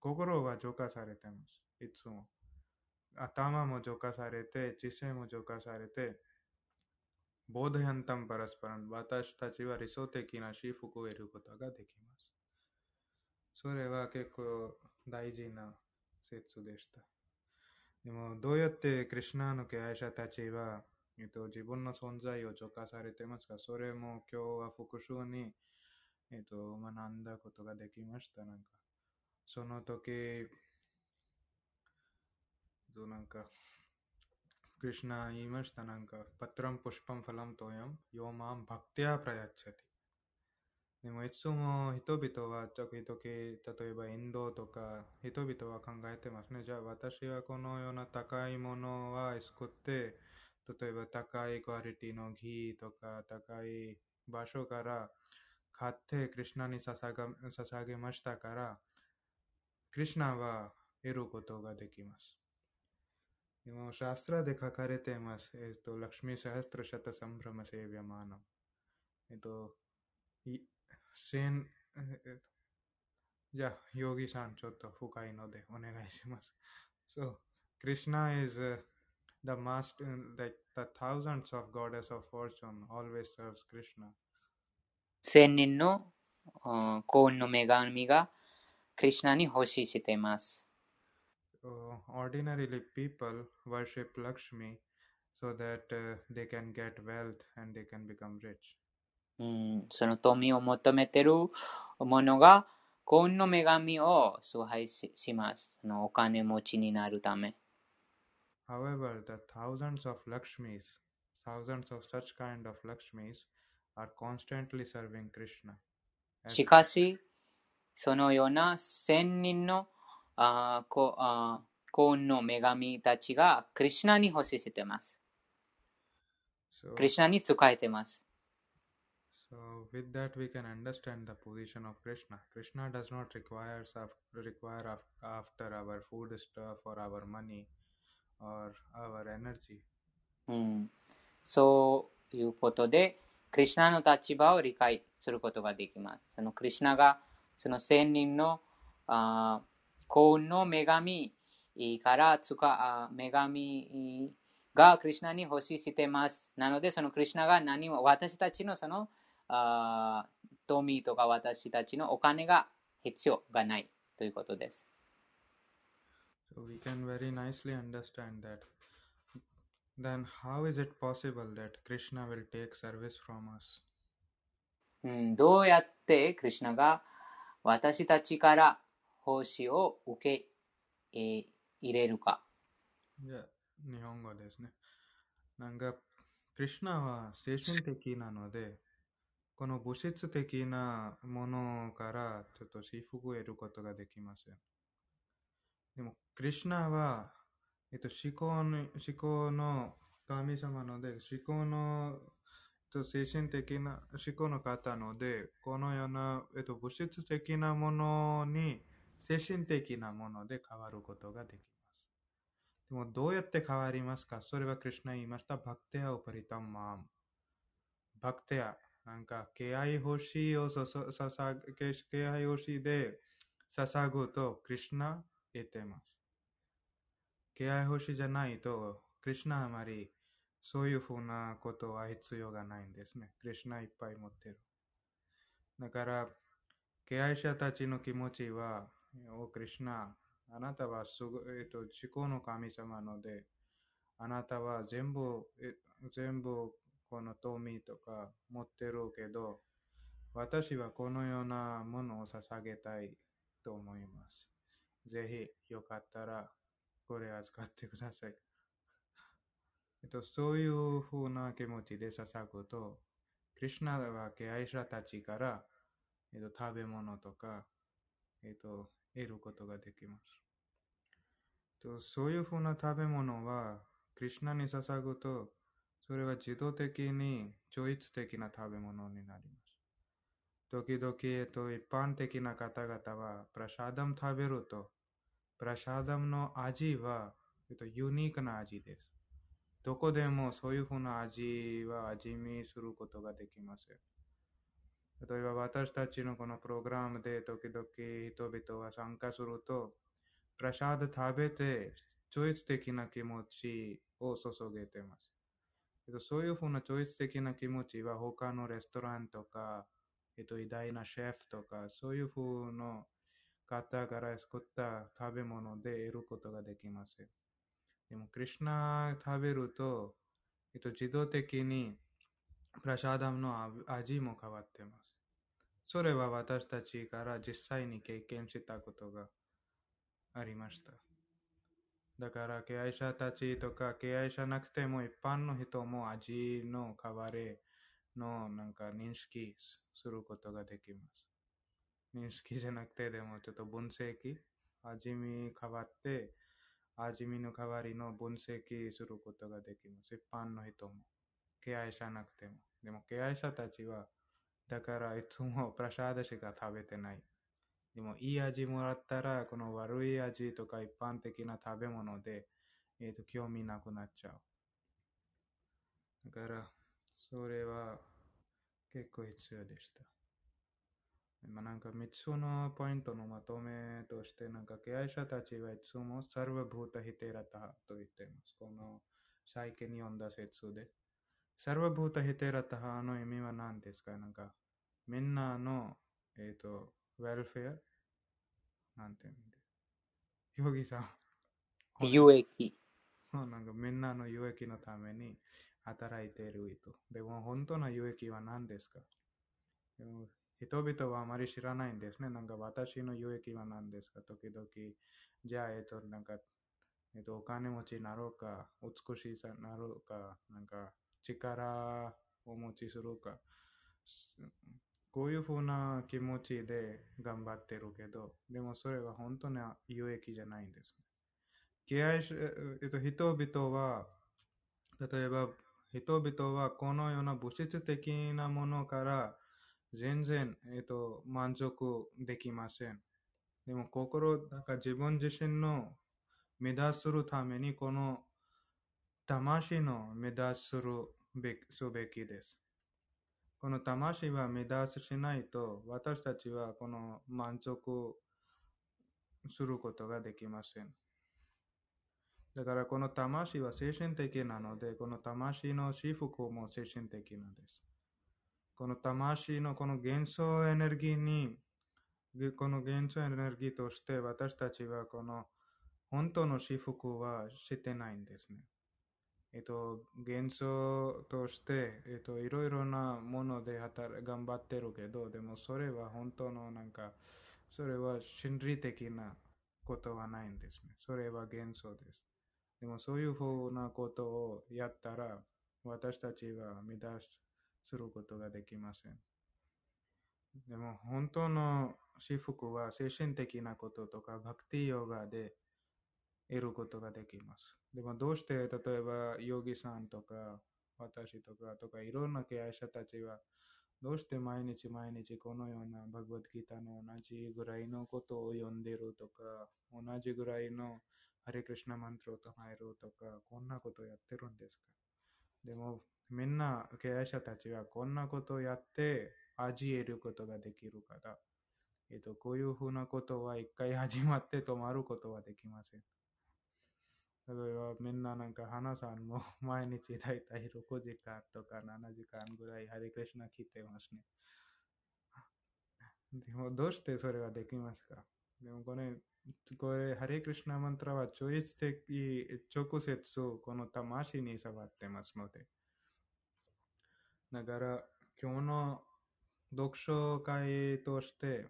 心は浄化されています。いつも。頭も浄化されて、知性も浄化されて、ボードヤンタンパラスパラン、私たちは理想的な幸福を得ることができます。それは結構大事な説でした。でも、どうやってクリュナの敬愛者たちは、えっと、自分の存在を浄化されてますか？それも今日は復習に、えっと、学んだことができました。なんか、その時、となんか、クリュナ言いました。なんか、パトラン、プシパン、ファラン、トヤン、ヨマン、バクティア、プラヤッチャティ。でも、いつも人々は、時々、例えばインドとか、人々は考えてますね。じゃあ、私はこのような高いものは作って、例えば高いクオリティのギーとか、高い場所から買って、クリュナに捧が捧げましたから、クリュナは得ることができます。でも、シャストラで書かれています。えっと、ラクシミサハストラシャタサンブラマセービアマナ。えっと、い千、えっと、じゃあ、ヨギさん、ちょっと深いのでお願いします。So, Krishna is、uh, the master, like the thousands of goddess of fortune always serves Krishna. 千人のあ幸運の女神がクリシュナに奉仕しています。 So, ordinarily, people worship Lakshmi so that uh, they can get wealth and they can become rich. うん、その富を求めてる者が幸運の女神を崇拝しします。そのお金持ちになるため。However, the thousands of Lakshmis, thousands of such kind of Lakshmis, are constantly serving Krishna. しかし、そのような千人のあーこあー幸運の女神たちがクリシュナに奉仕しています。so, クリシュナに仕えています。So with that, we can understand the position of Krishna. Krishna does not require af- require af- after our food stuff or our money or our energy. うん、そういうことで、クリシュナの立場を理解することができます。そのクリシュナがその千人のあー幸運の女神からつかあ女神がクリシュナに奉仕してます。なので、そのクリシュナが何も私たちのそのあー富とか私たちのお金が必要がないということです。So we can very nicely understand that. Then, how is it possible that Krishna will take service from us? うん、どうやってクリシュナが私たちから奉仕を受け、えー入れるか。じゃあ、日本語ですね。なんか、クリシュナは精神的なので、この物質的なものからちょっと幸福を得ることができません。でも、クリシュナは、えっと、思考の思考の神様ので、思考のえっと精神的な思考の方ので、このような、えっと、物質的なものに精神的なもので変わることができます。でもどうやって変わりますか？それはクリュナ言いました。バクテアをパリタンマーム。バクテア。なんか、敬愛星をささささ敬愛星で捧ぐとクリュナ得てます。敬愛星じゃないと、クリュナあまりそういうふうなことは必要がないんですね。クリュナいっぱい持ってる。だから、敬愛者たちの気持ちは、おクリシュナ、あなたはすご、えっと、自己の神様ので、あなたは全部、え全部この富とか持ってるけど、私はこのようなものを捧げたいと思います。ぜひ、よかったら、これ預かってください。えっと、そういうふうな気持ちで捧ぐと、クリシュナは敬愛者たちから、えっと、食べ物とか、えっと、得ることができます。とそういうふうな食べ物は、クリシュナに捧ぐと、それは自動的に超越的な食べ物になります。時々、えっと、一般的な方々は、プラシャダム食べると、プラシャダムの味は、えっと、ユニークな味です。どこでもそういうふうな味は味見することができません。例えば私たちのこのプログラムで時々人々は参加すると、プラシャード食べて超越的な気持ちを注げてます。えっと、そういうふうな超越的な気持ちは他のレストランとか、えっと、偉大なシェフとか、そういうふうな方から作った食べ物で得ることができません。でも、クリュナ食べると、えっと、自動的にプラシャダムの味も変わってます。それは私たちから実際に経験したことがありました。だから、敬愛者たちとか、敬愛者なくても一般の人も味の変わりのなんか認識することができます。認識じゃなくてでもちょっと分析、味見変わって、味見の代わりの分析することができます。一般の人も。敬愛者なくても。でも、敬愛者たちは、だからいつもプラシャーダしか食べてない。でも、いい味もらったら、この悪い味とか一般的な食べ物で、えっ、と、興味なくなっちゃう。だから、それは結構必要でした。まあ、なんか3つのポイントのまとめとして、なんか敬愛者たちはいつもサルバブータヒテラタと言っています。この最近読んだ説で。サルバブータヒテラタハの意味は何ですか？なんか、みんなの、えっ、ー、と、ウェルフェアなんていうんで。ヨギさん。有益。なんかみんなの有益のために働いている人。でも本当の有益は何ですか？人々はあまり知らないんですね。なんか私の有益は何ですか？時々、じゃあ、えっと、なんか、えっと、お金持ちになろうか、美しさになろうか、なんか力を持ちするか、こういうふうな気持ちで頑張ってるけど、でもそれは本当に有益じゃないんです。敬愛し、えっと、人々は、例えば、人々はこのような物質的なものから全然、えっと、満足できません。でも心、なんか自分自身の目指するために、この魂の目指するべきすべきです。この魂は目指すしないと、私たちはこの満足することができません。だからこの魂は精神的なので、この魂の私服も精神的なんです。この魂のこの元素エネルギーに、この元素エネルギーとして私たちはこの本当の私服はしてないんですね。えっと、元素として、えっと、いろいろなもので働頑張ってるけど、でもそれは本当のなんか、それは心理的なことはないんですね。それは元素です。でもそういうふうなことをやったら、私たちは乱することができません。でも本当の私服は精神的なこととか、バクティヨガで得ることができます。でもどうして例えばヨギさんとか私とかとかいろんな敬愛者たちはどうして毎日毎日このようなバグワッドギターの同じぐらいのことを読んでるとか同じぐらいのハレクリシナマントを唱えるとかこんなことやってるんですかでもみんな敬愛者たちはこんなことをやって味得ることができるからえっと、こういうふうなことは一回始まって止まることはできません。例えばみんななんか花さんも 毎日だいたい6時間とか7時間ぐらいハリクリシナ聞いてますね。でも、どうしてそれはできますか？でも、これ、これ、ハレクリシナマントラは超越的、直接この魂に触ってますので。だから、今日の読書会として、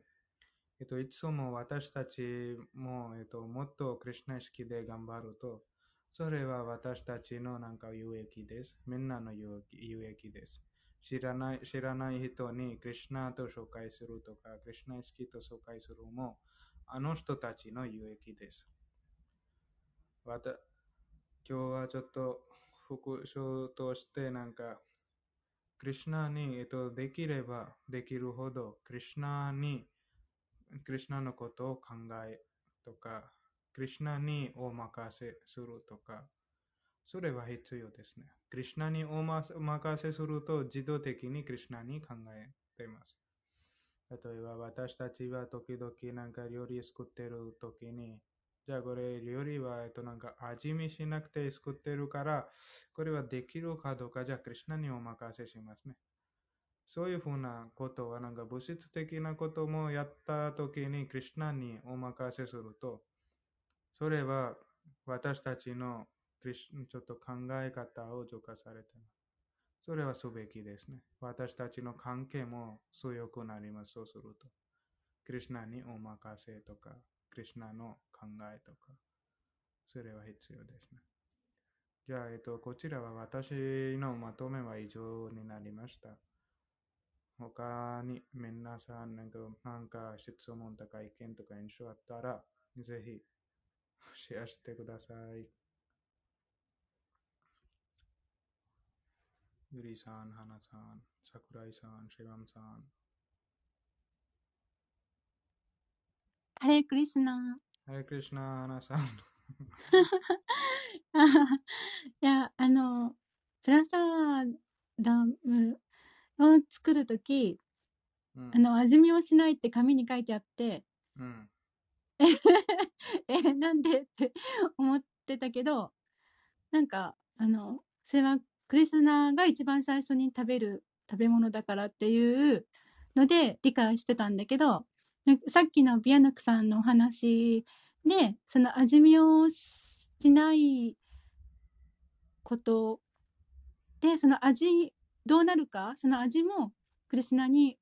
えっと、いつも私たちも、えっと、もっとクリシナ意識で頑張ると、それは私たちのなんか有益です。みんなの有益有益です。知らない知らない人にクリシナと紹介するとか、クリシナ意識と紹介するも、あの人たちの有益です。わた今日はちょっと復唱としてなんか、クリシナに、えっと、できればできるほど、クリシナに、クリシナのことを考えとか、クリシナにお任せするとか、それは必要ですね。クリシナにお任せすると自動的にクリシナに考えています。例えば私たちは時々なんか料理作ってる時に、じゃあこれ料理はえっとなんか味見しなくて作ってるから、これはできるかどうかじゃあクリシナにお任せしますね。そういうふうなことはなんか物質的なこともやった時にクリシナにお任せすると、それは私たちのクリシちょっと考え方を浄化されてます。それはすべきですね。私たちの関係も強くなります。そうすると。クリシナにお任せとか、クリシナの考えとか、それは必要ですね。じゃあ、えっと、こちらは私のまとめは以上になりました。他に皆さんなんかなんか質問とか意見とか印象あったら、ぜひシェアしてください。ゆりさん、はなさん、桜井さん、シェバムさん。ハレークリシナ。ハレクリシナ、はなさん。いや、あの、プラサダムを作るとき、うんあの、味見をしないって紙に書いてあって、うん。え、なんでって思ってたけど、なんか、あの、それはクリスナーが一番最初に食べる食べ物だからっていうので理解してたんだけど、なんかさっきのビアナクさんのお話で、その味見をしないことで、その味、どうなるか、その味もクリスナに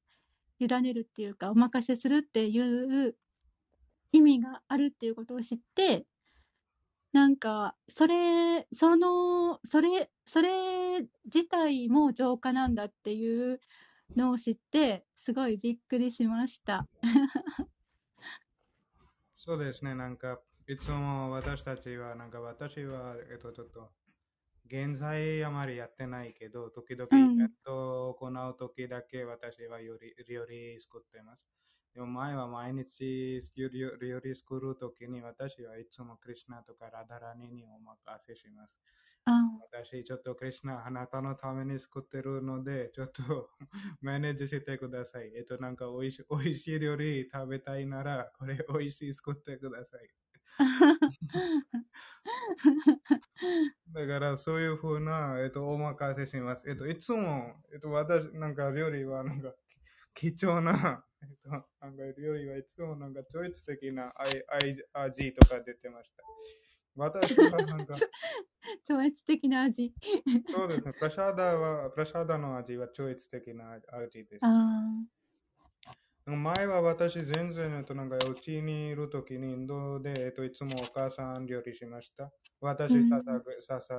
委ねるっていうか、お任せするっていう意味があるっていうことを知って、なんか、それ、その、それ、それ自体も浄化なんだっていうのを知って、すごいびっくりしました。そうですね、なんか、いつも私たちは、なんか私は、えっと、ちょっと、現在あまりやってないけど、時々うんイベントを行う時だけ私はより料理作ってます。でも前は毎日料理料理作る時に私はいつもクリシナとかラダラニにお任せします。あ私ちょっとクリシナあなたのために作ってるので、ちょっと マネージしてください。えっと、なんかおいしおいしい料理食べたいなら、これおいしい作ってください。だからそういうふうな、えっと、お任せします。えっと、いつも、えっと、私、なんか料理はなんか貴重な、えっと、なんか料理はいつもなんか超越的な味味とか出てました。私はなんか、超越的な味。そうですね。プラシャダは、プラシャダの味は超越的な味です。あ前は私全然、えっと、なんか、うちにいるときにインドで、えっと、いつもお母さん料理しました。私うん、ささぐ、ささ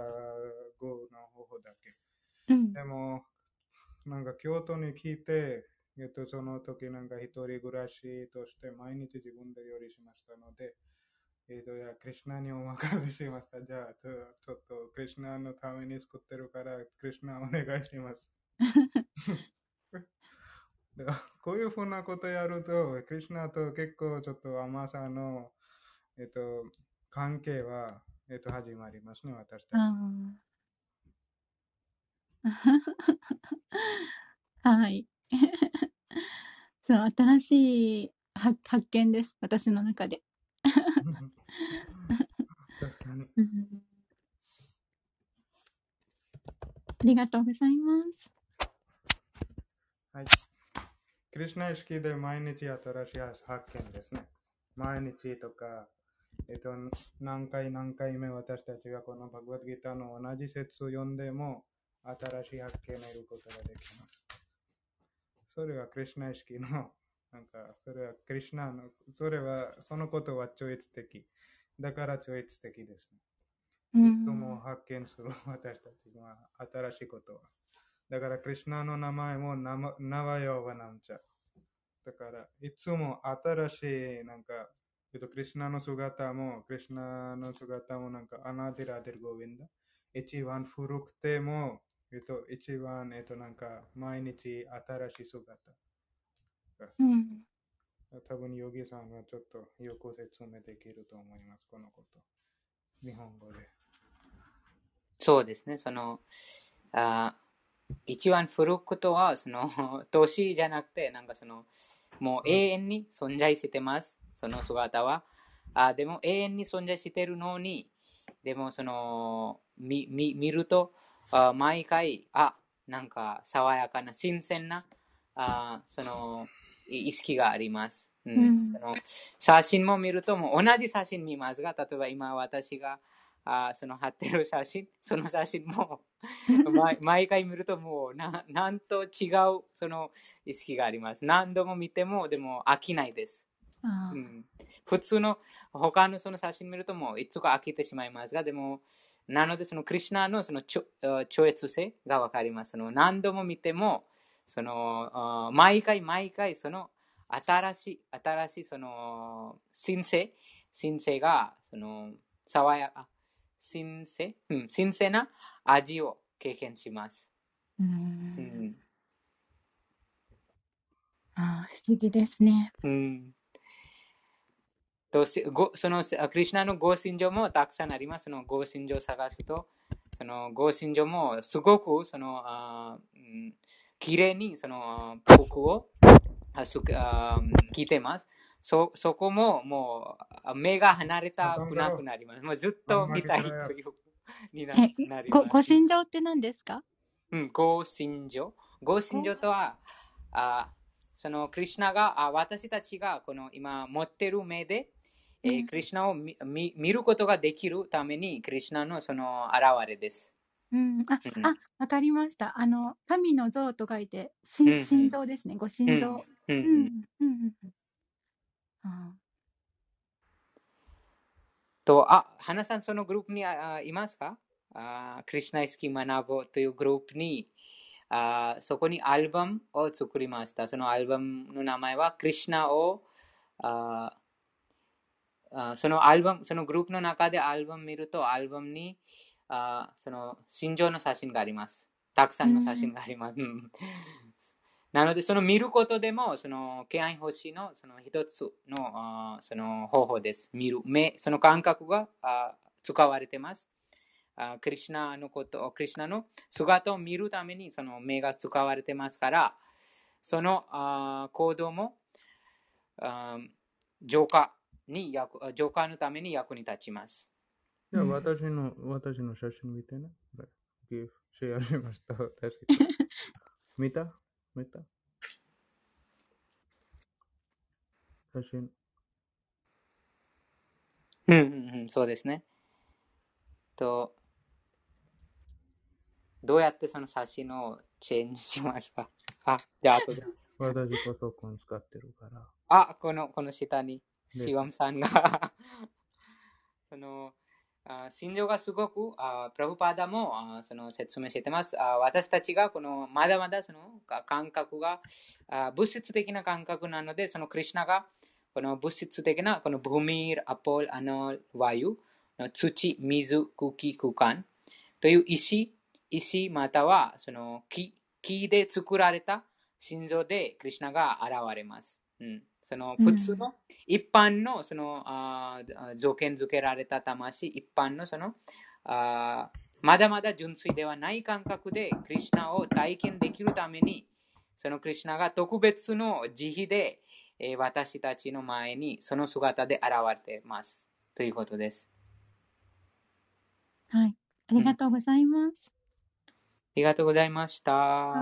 ぐの方法だけ。あ、うん。でも、なんか京都に来て、えっと、その時なんか一人暮らしとして毎日自分で料理しましたので、えっと、じゃあ、クリシナにお任せしました。じゃあ、ちょっと、クリシナのために作ってるから、クリシナお願いします。こういうふうなことやると、クリシナと結構ちょっと甘さの、えっと、関係は、えっと、始まりますね、私たち。はい。そう、新しい発発見です。私の中で。確かに。うんありがとうございます。はい。クリュナ意識で毎日新しい発見ですね。毎日とか、えっと、何回何回目私たちがこのバグワッドギターの同じ説を読んでも、新しい発見を得ることができます。それはクリュナ意識の、なんか、それはクリュナの、それは、そのことは超越的。だから超越的ですね。いつも発見する私たちは新しいことは。だから、クリュナの名前もナワヨーバナムチャ。だから、いつも新しい、なんか、えっと、クリュナの姿も、クリュナの姿もなんか、アナディラデルゴヴィンダ。一番古くても、えっと、一番、えっと、なんか、毎日新しい姿。うん。多分、ヨギさんがちょっとよく説明できると思います、このこと。日本語で。そうですね、その、あ一番古くとは、その、年じゃなくて、なんかその、もう永遠に存在してます、その姿は。あでも永遠に存在してるのに、でもその、見見ると、あ毎回、あ、なんか爽やかな、新鮮な、あその、意識があります。うん、その写真も見るとも同じ写真見ますが、例えば今私があその貼ってる写真、その写真も 毎回見るともうななんと違うその意識があります。何度も見てもでも飽きないです。うん、普通の他のその写真見るともういつか飽きてしまいますが、でもなのでそのクリュナのその超越性がわかります。その何度も見てもその毎回毎回その新しい、新しいその新生、新生がその爽やか、新鮮、うん、新鮮な味を経験します。うん。ああ、不思議ですね。うん。とごそのクリュナの合心情もたくさんあります。その合心情を探すと、その合心情もすごくそのあ、うん、きれいにその服をあそあ聞いてます。そそこももう目が離れたくなくなります。もうずっと見たいというになります。ご心情って何ですか？うん、ご心情。ご心情とは、あそのクリュナがあ私たちがこの今持ってる目で、えー、クリュナを見見ることができるためにクリュナのその現れです。うん、あ、うん、あ、わかりました。あの、神の像と書いて、心心臓ですね。ご心臓。うん、うん、うん、うん。と、あ、花さん、そのグループにあいますか？あクリシナイスキー学ぼというグループにあそこにアルバムを作りました。そのアルバムの名前はクリシナをあそのアルバム、そのグループの中でアルバム見ると、アルバムにあその心情の写真があります。たくさんの写真があります。なので、その見ることでも、その、敬愛星のその一つのその方法です。見る、目、その感覚が使われています。クリュナのこと、クリュナの姿を見るためにその目が使われてますから、その行動も浄化に役、浄化のために役に立ちます。じゃあ、私の、私の写真見てね。シェアしました。見た？見た写真。うんうんうん、そうですね。と、どうやってその写真をチェンジしますか？あ、じゃあ後で。私パソコン使ってるから。あ、この、この下に、シワムさんが その、心情がすごく、プラブパーダもその説明してます。私たちがこのまだまだその感覚が物質的な感覚なので、そのクリュナがこの物質的なこのブミール、アポール、アノール、ワユ、土、水、空気、空間という石、石またはその木木で作られた心臓でクリュナが現れます。うんその普通の一般のその、あ条件付けられた魂、一般のそのあまだまだ純粋ではない感覚でクリュナを体験できるために、そのクリュナが特別の慈悲で、えー、私たちの前にその姿で現れています。ということです。はい。ありがとうございます。りがとうございました。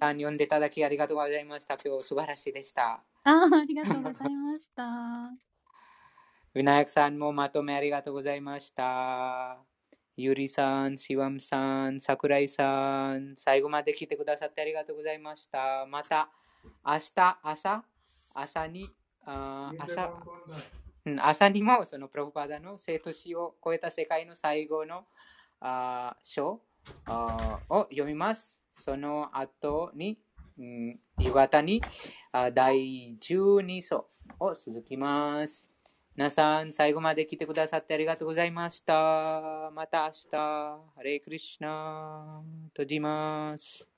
読んでいただきありがとうございました。今日素晴らしいでした。あーありがとうございました。ウナヤクさんもまとめありがとうございました。ゆりさん、しわんさん、さくらいさん、最後まで来てくださってありがとうございました。また明日朝、朝に、あ朝、うん朝にもそのプロパダの生と死を超えた世界の最後のあ章？を読みます。その後に、夕方に第12章を続きます。皆さん、最後まで来てくださってありがとうございました。また明日、ハレイクリシナ、閉じます。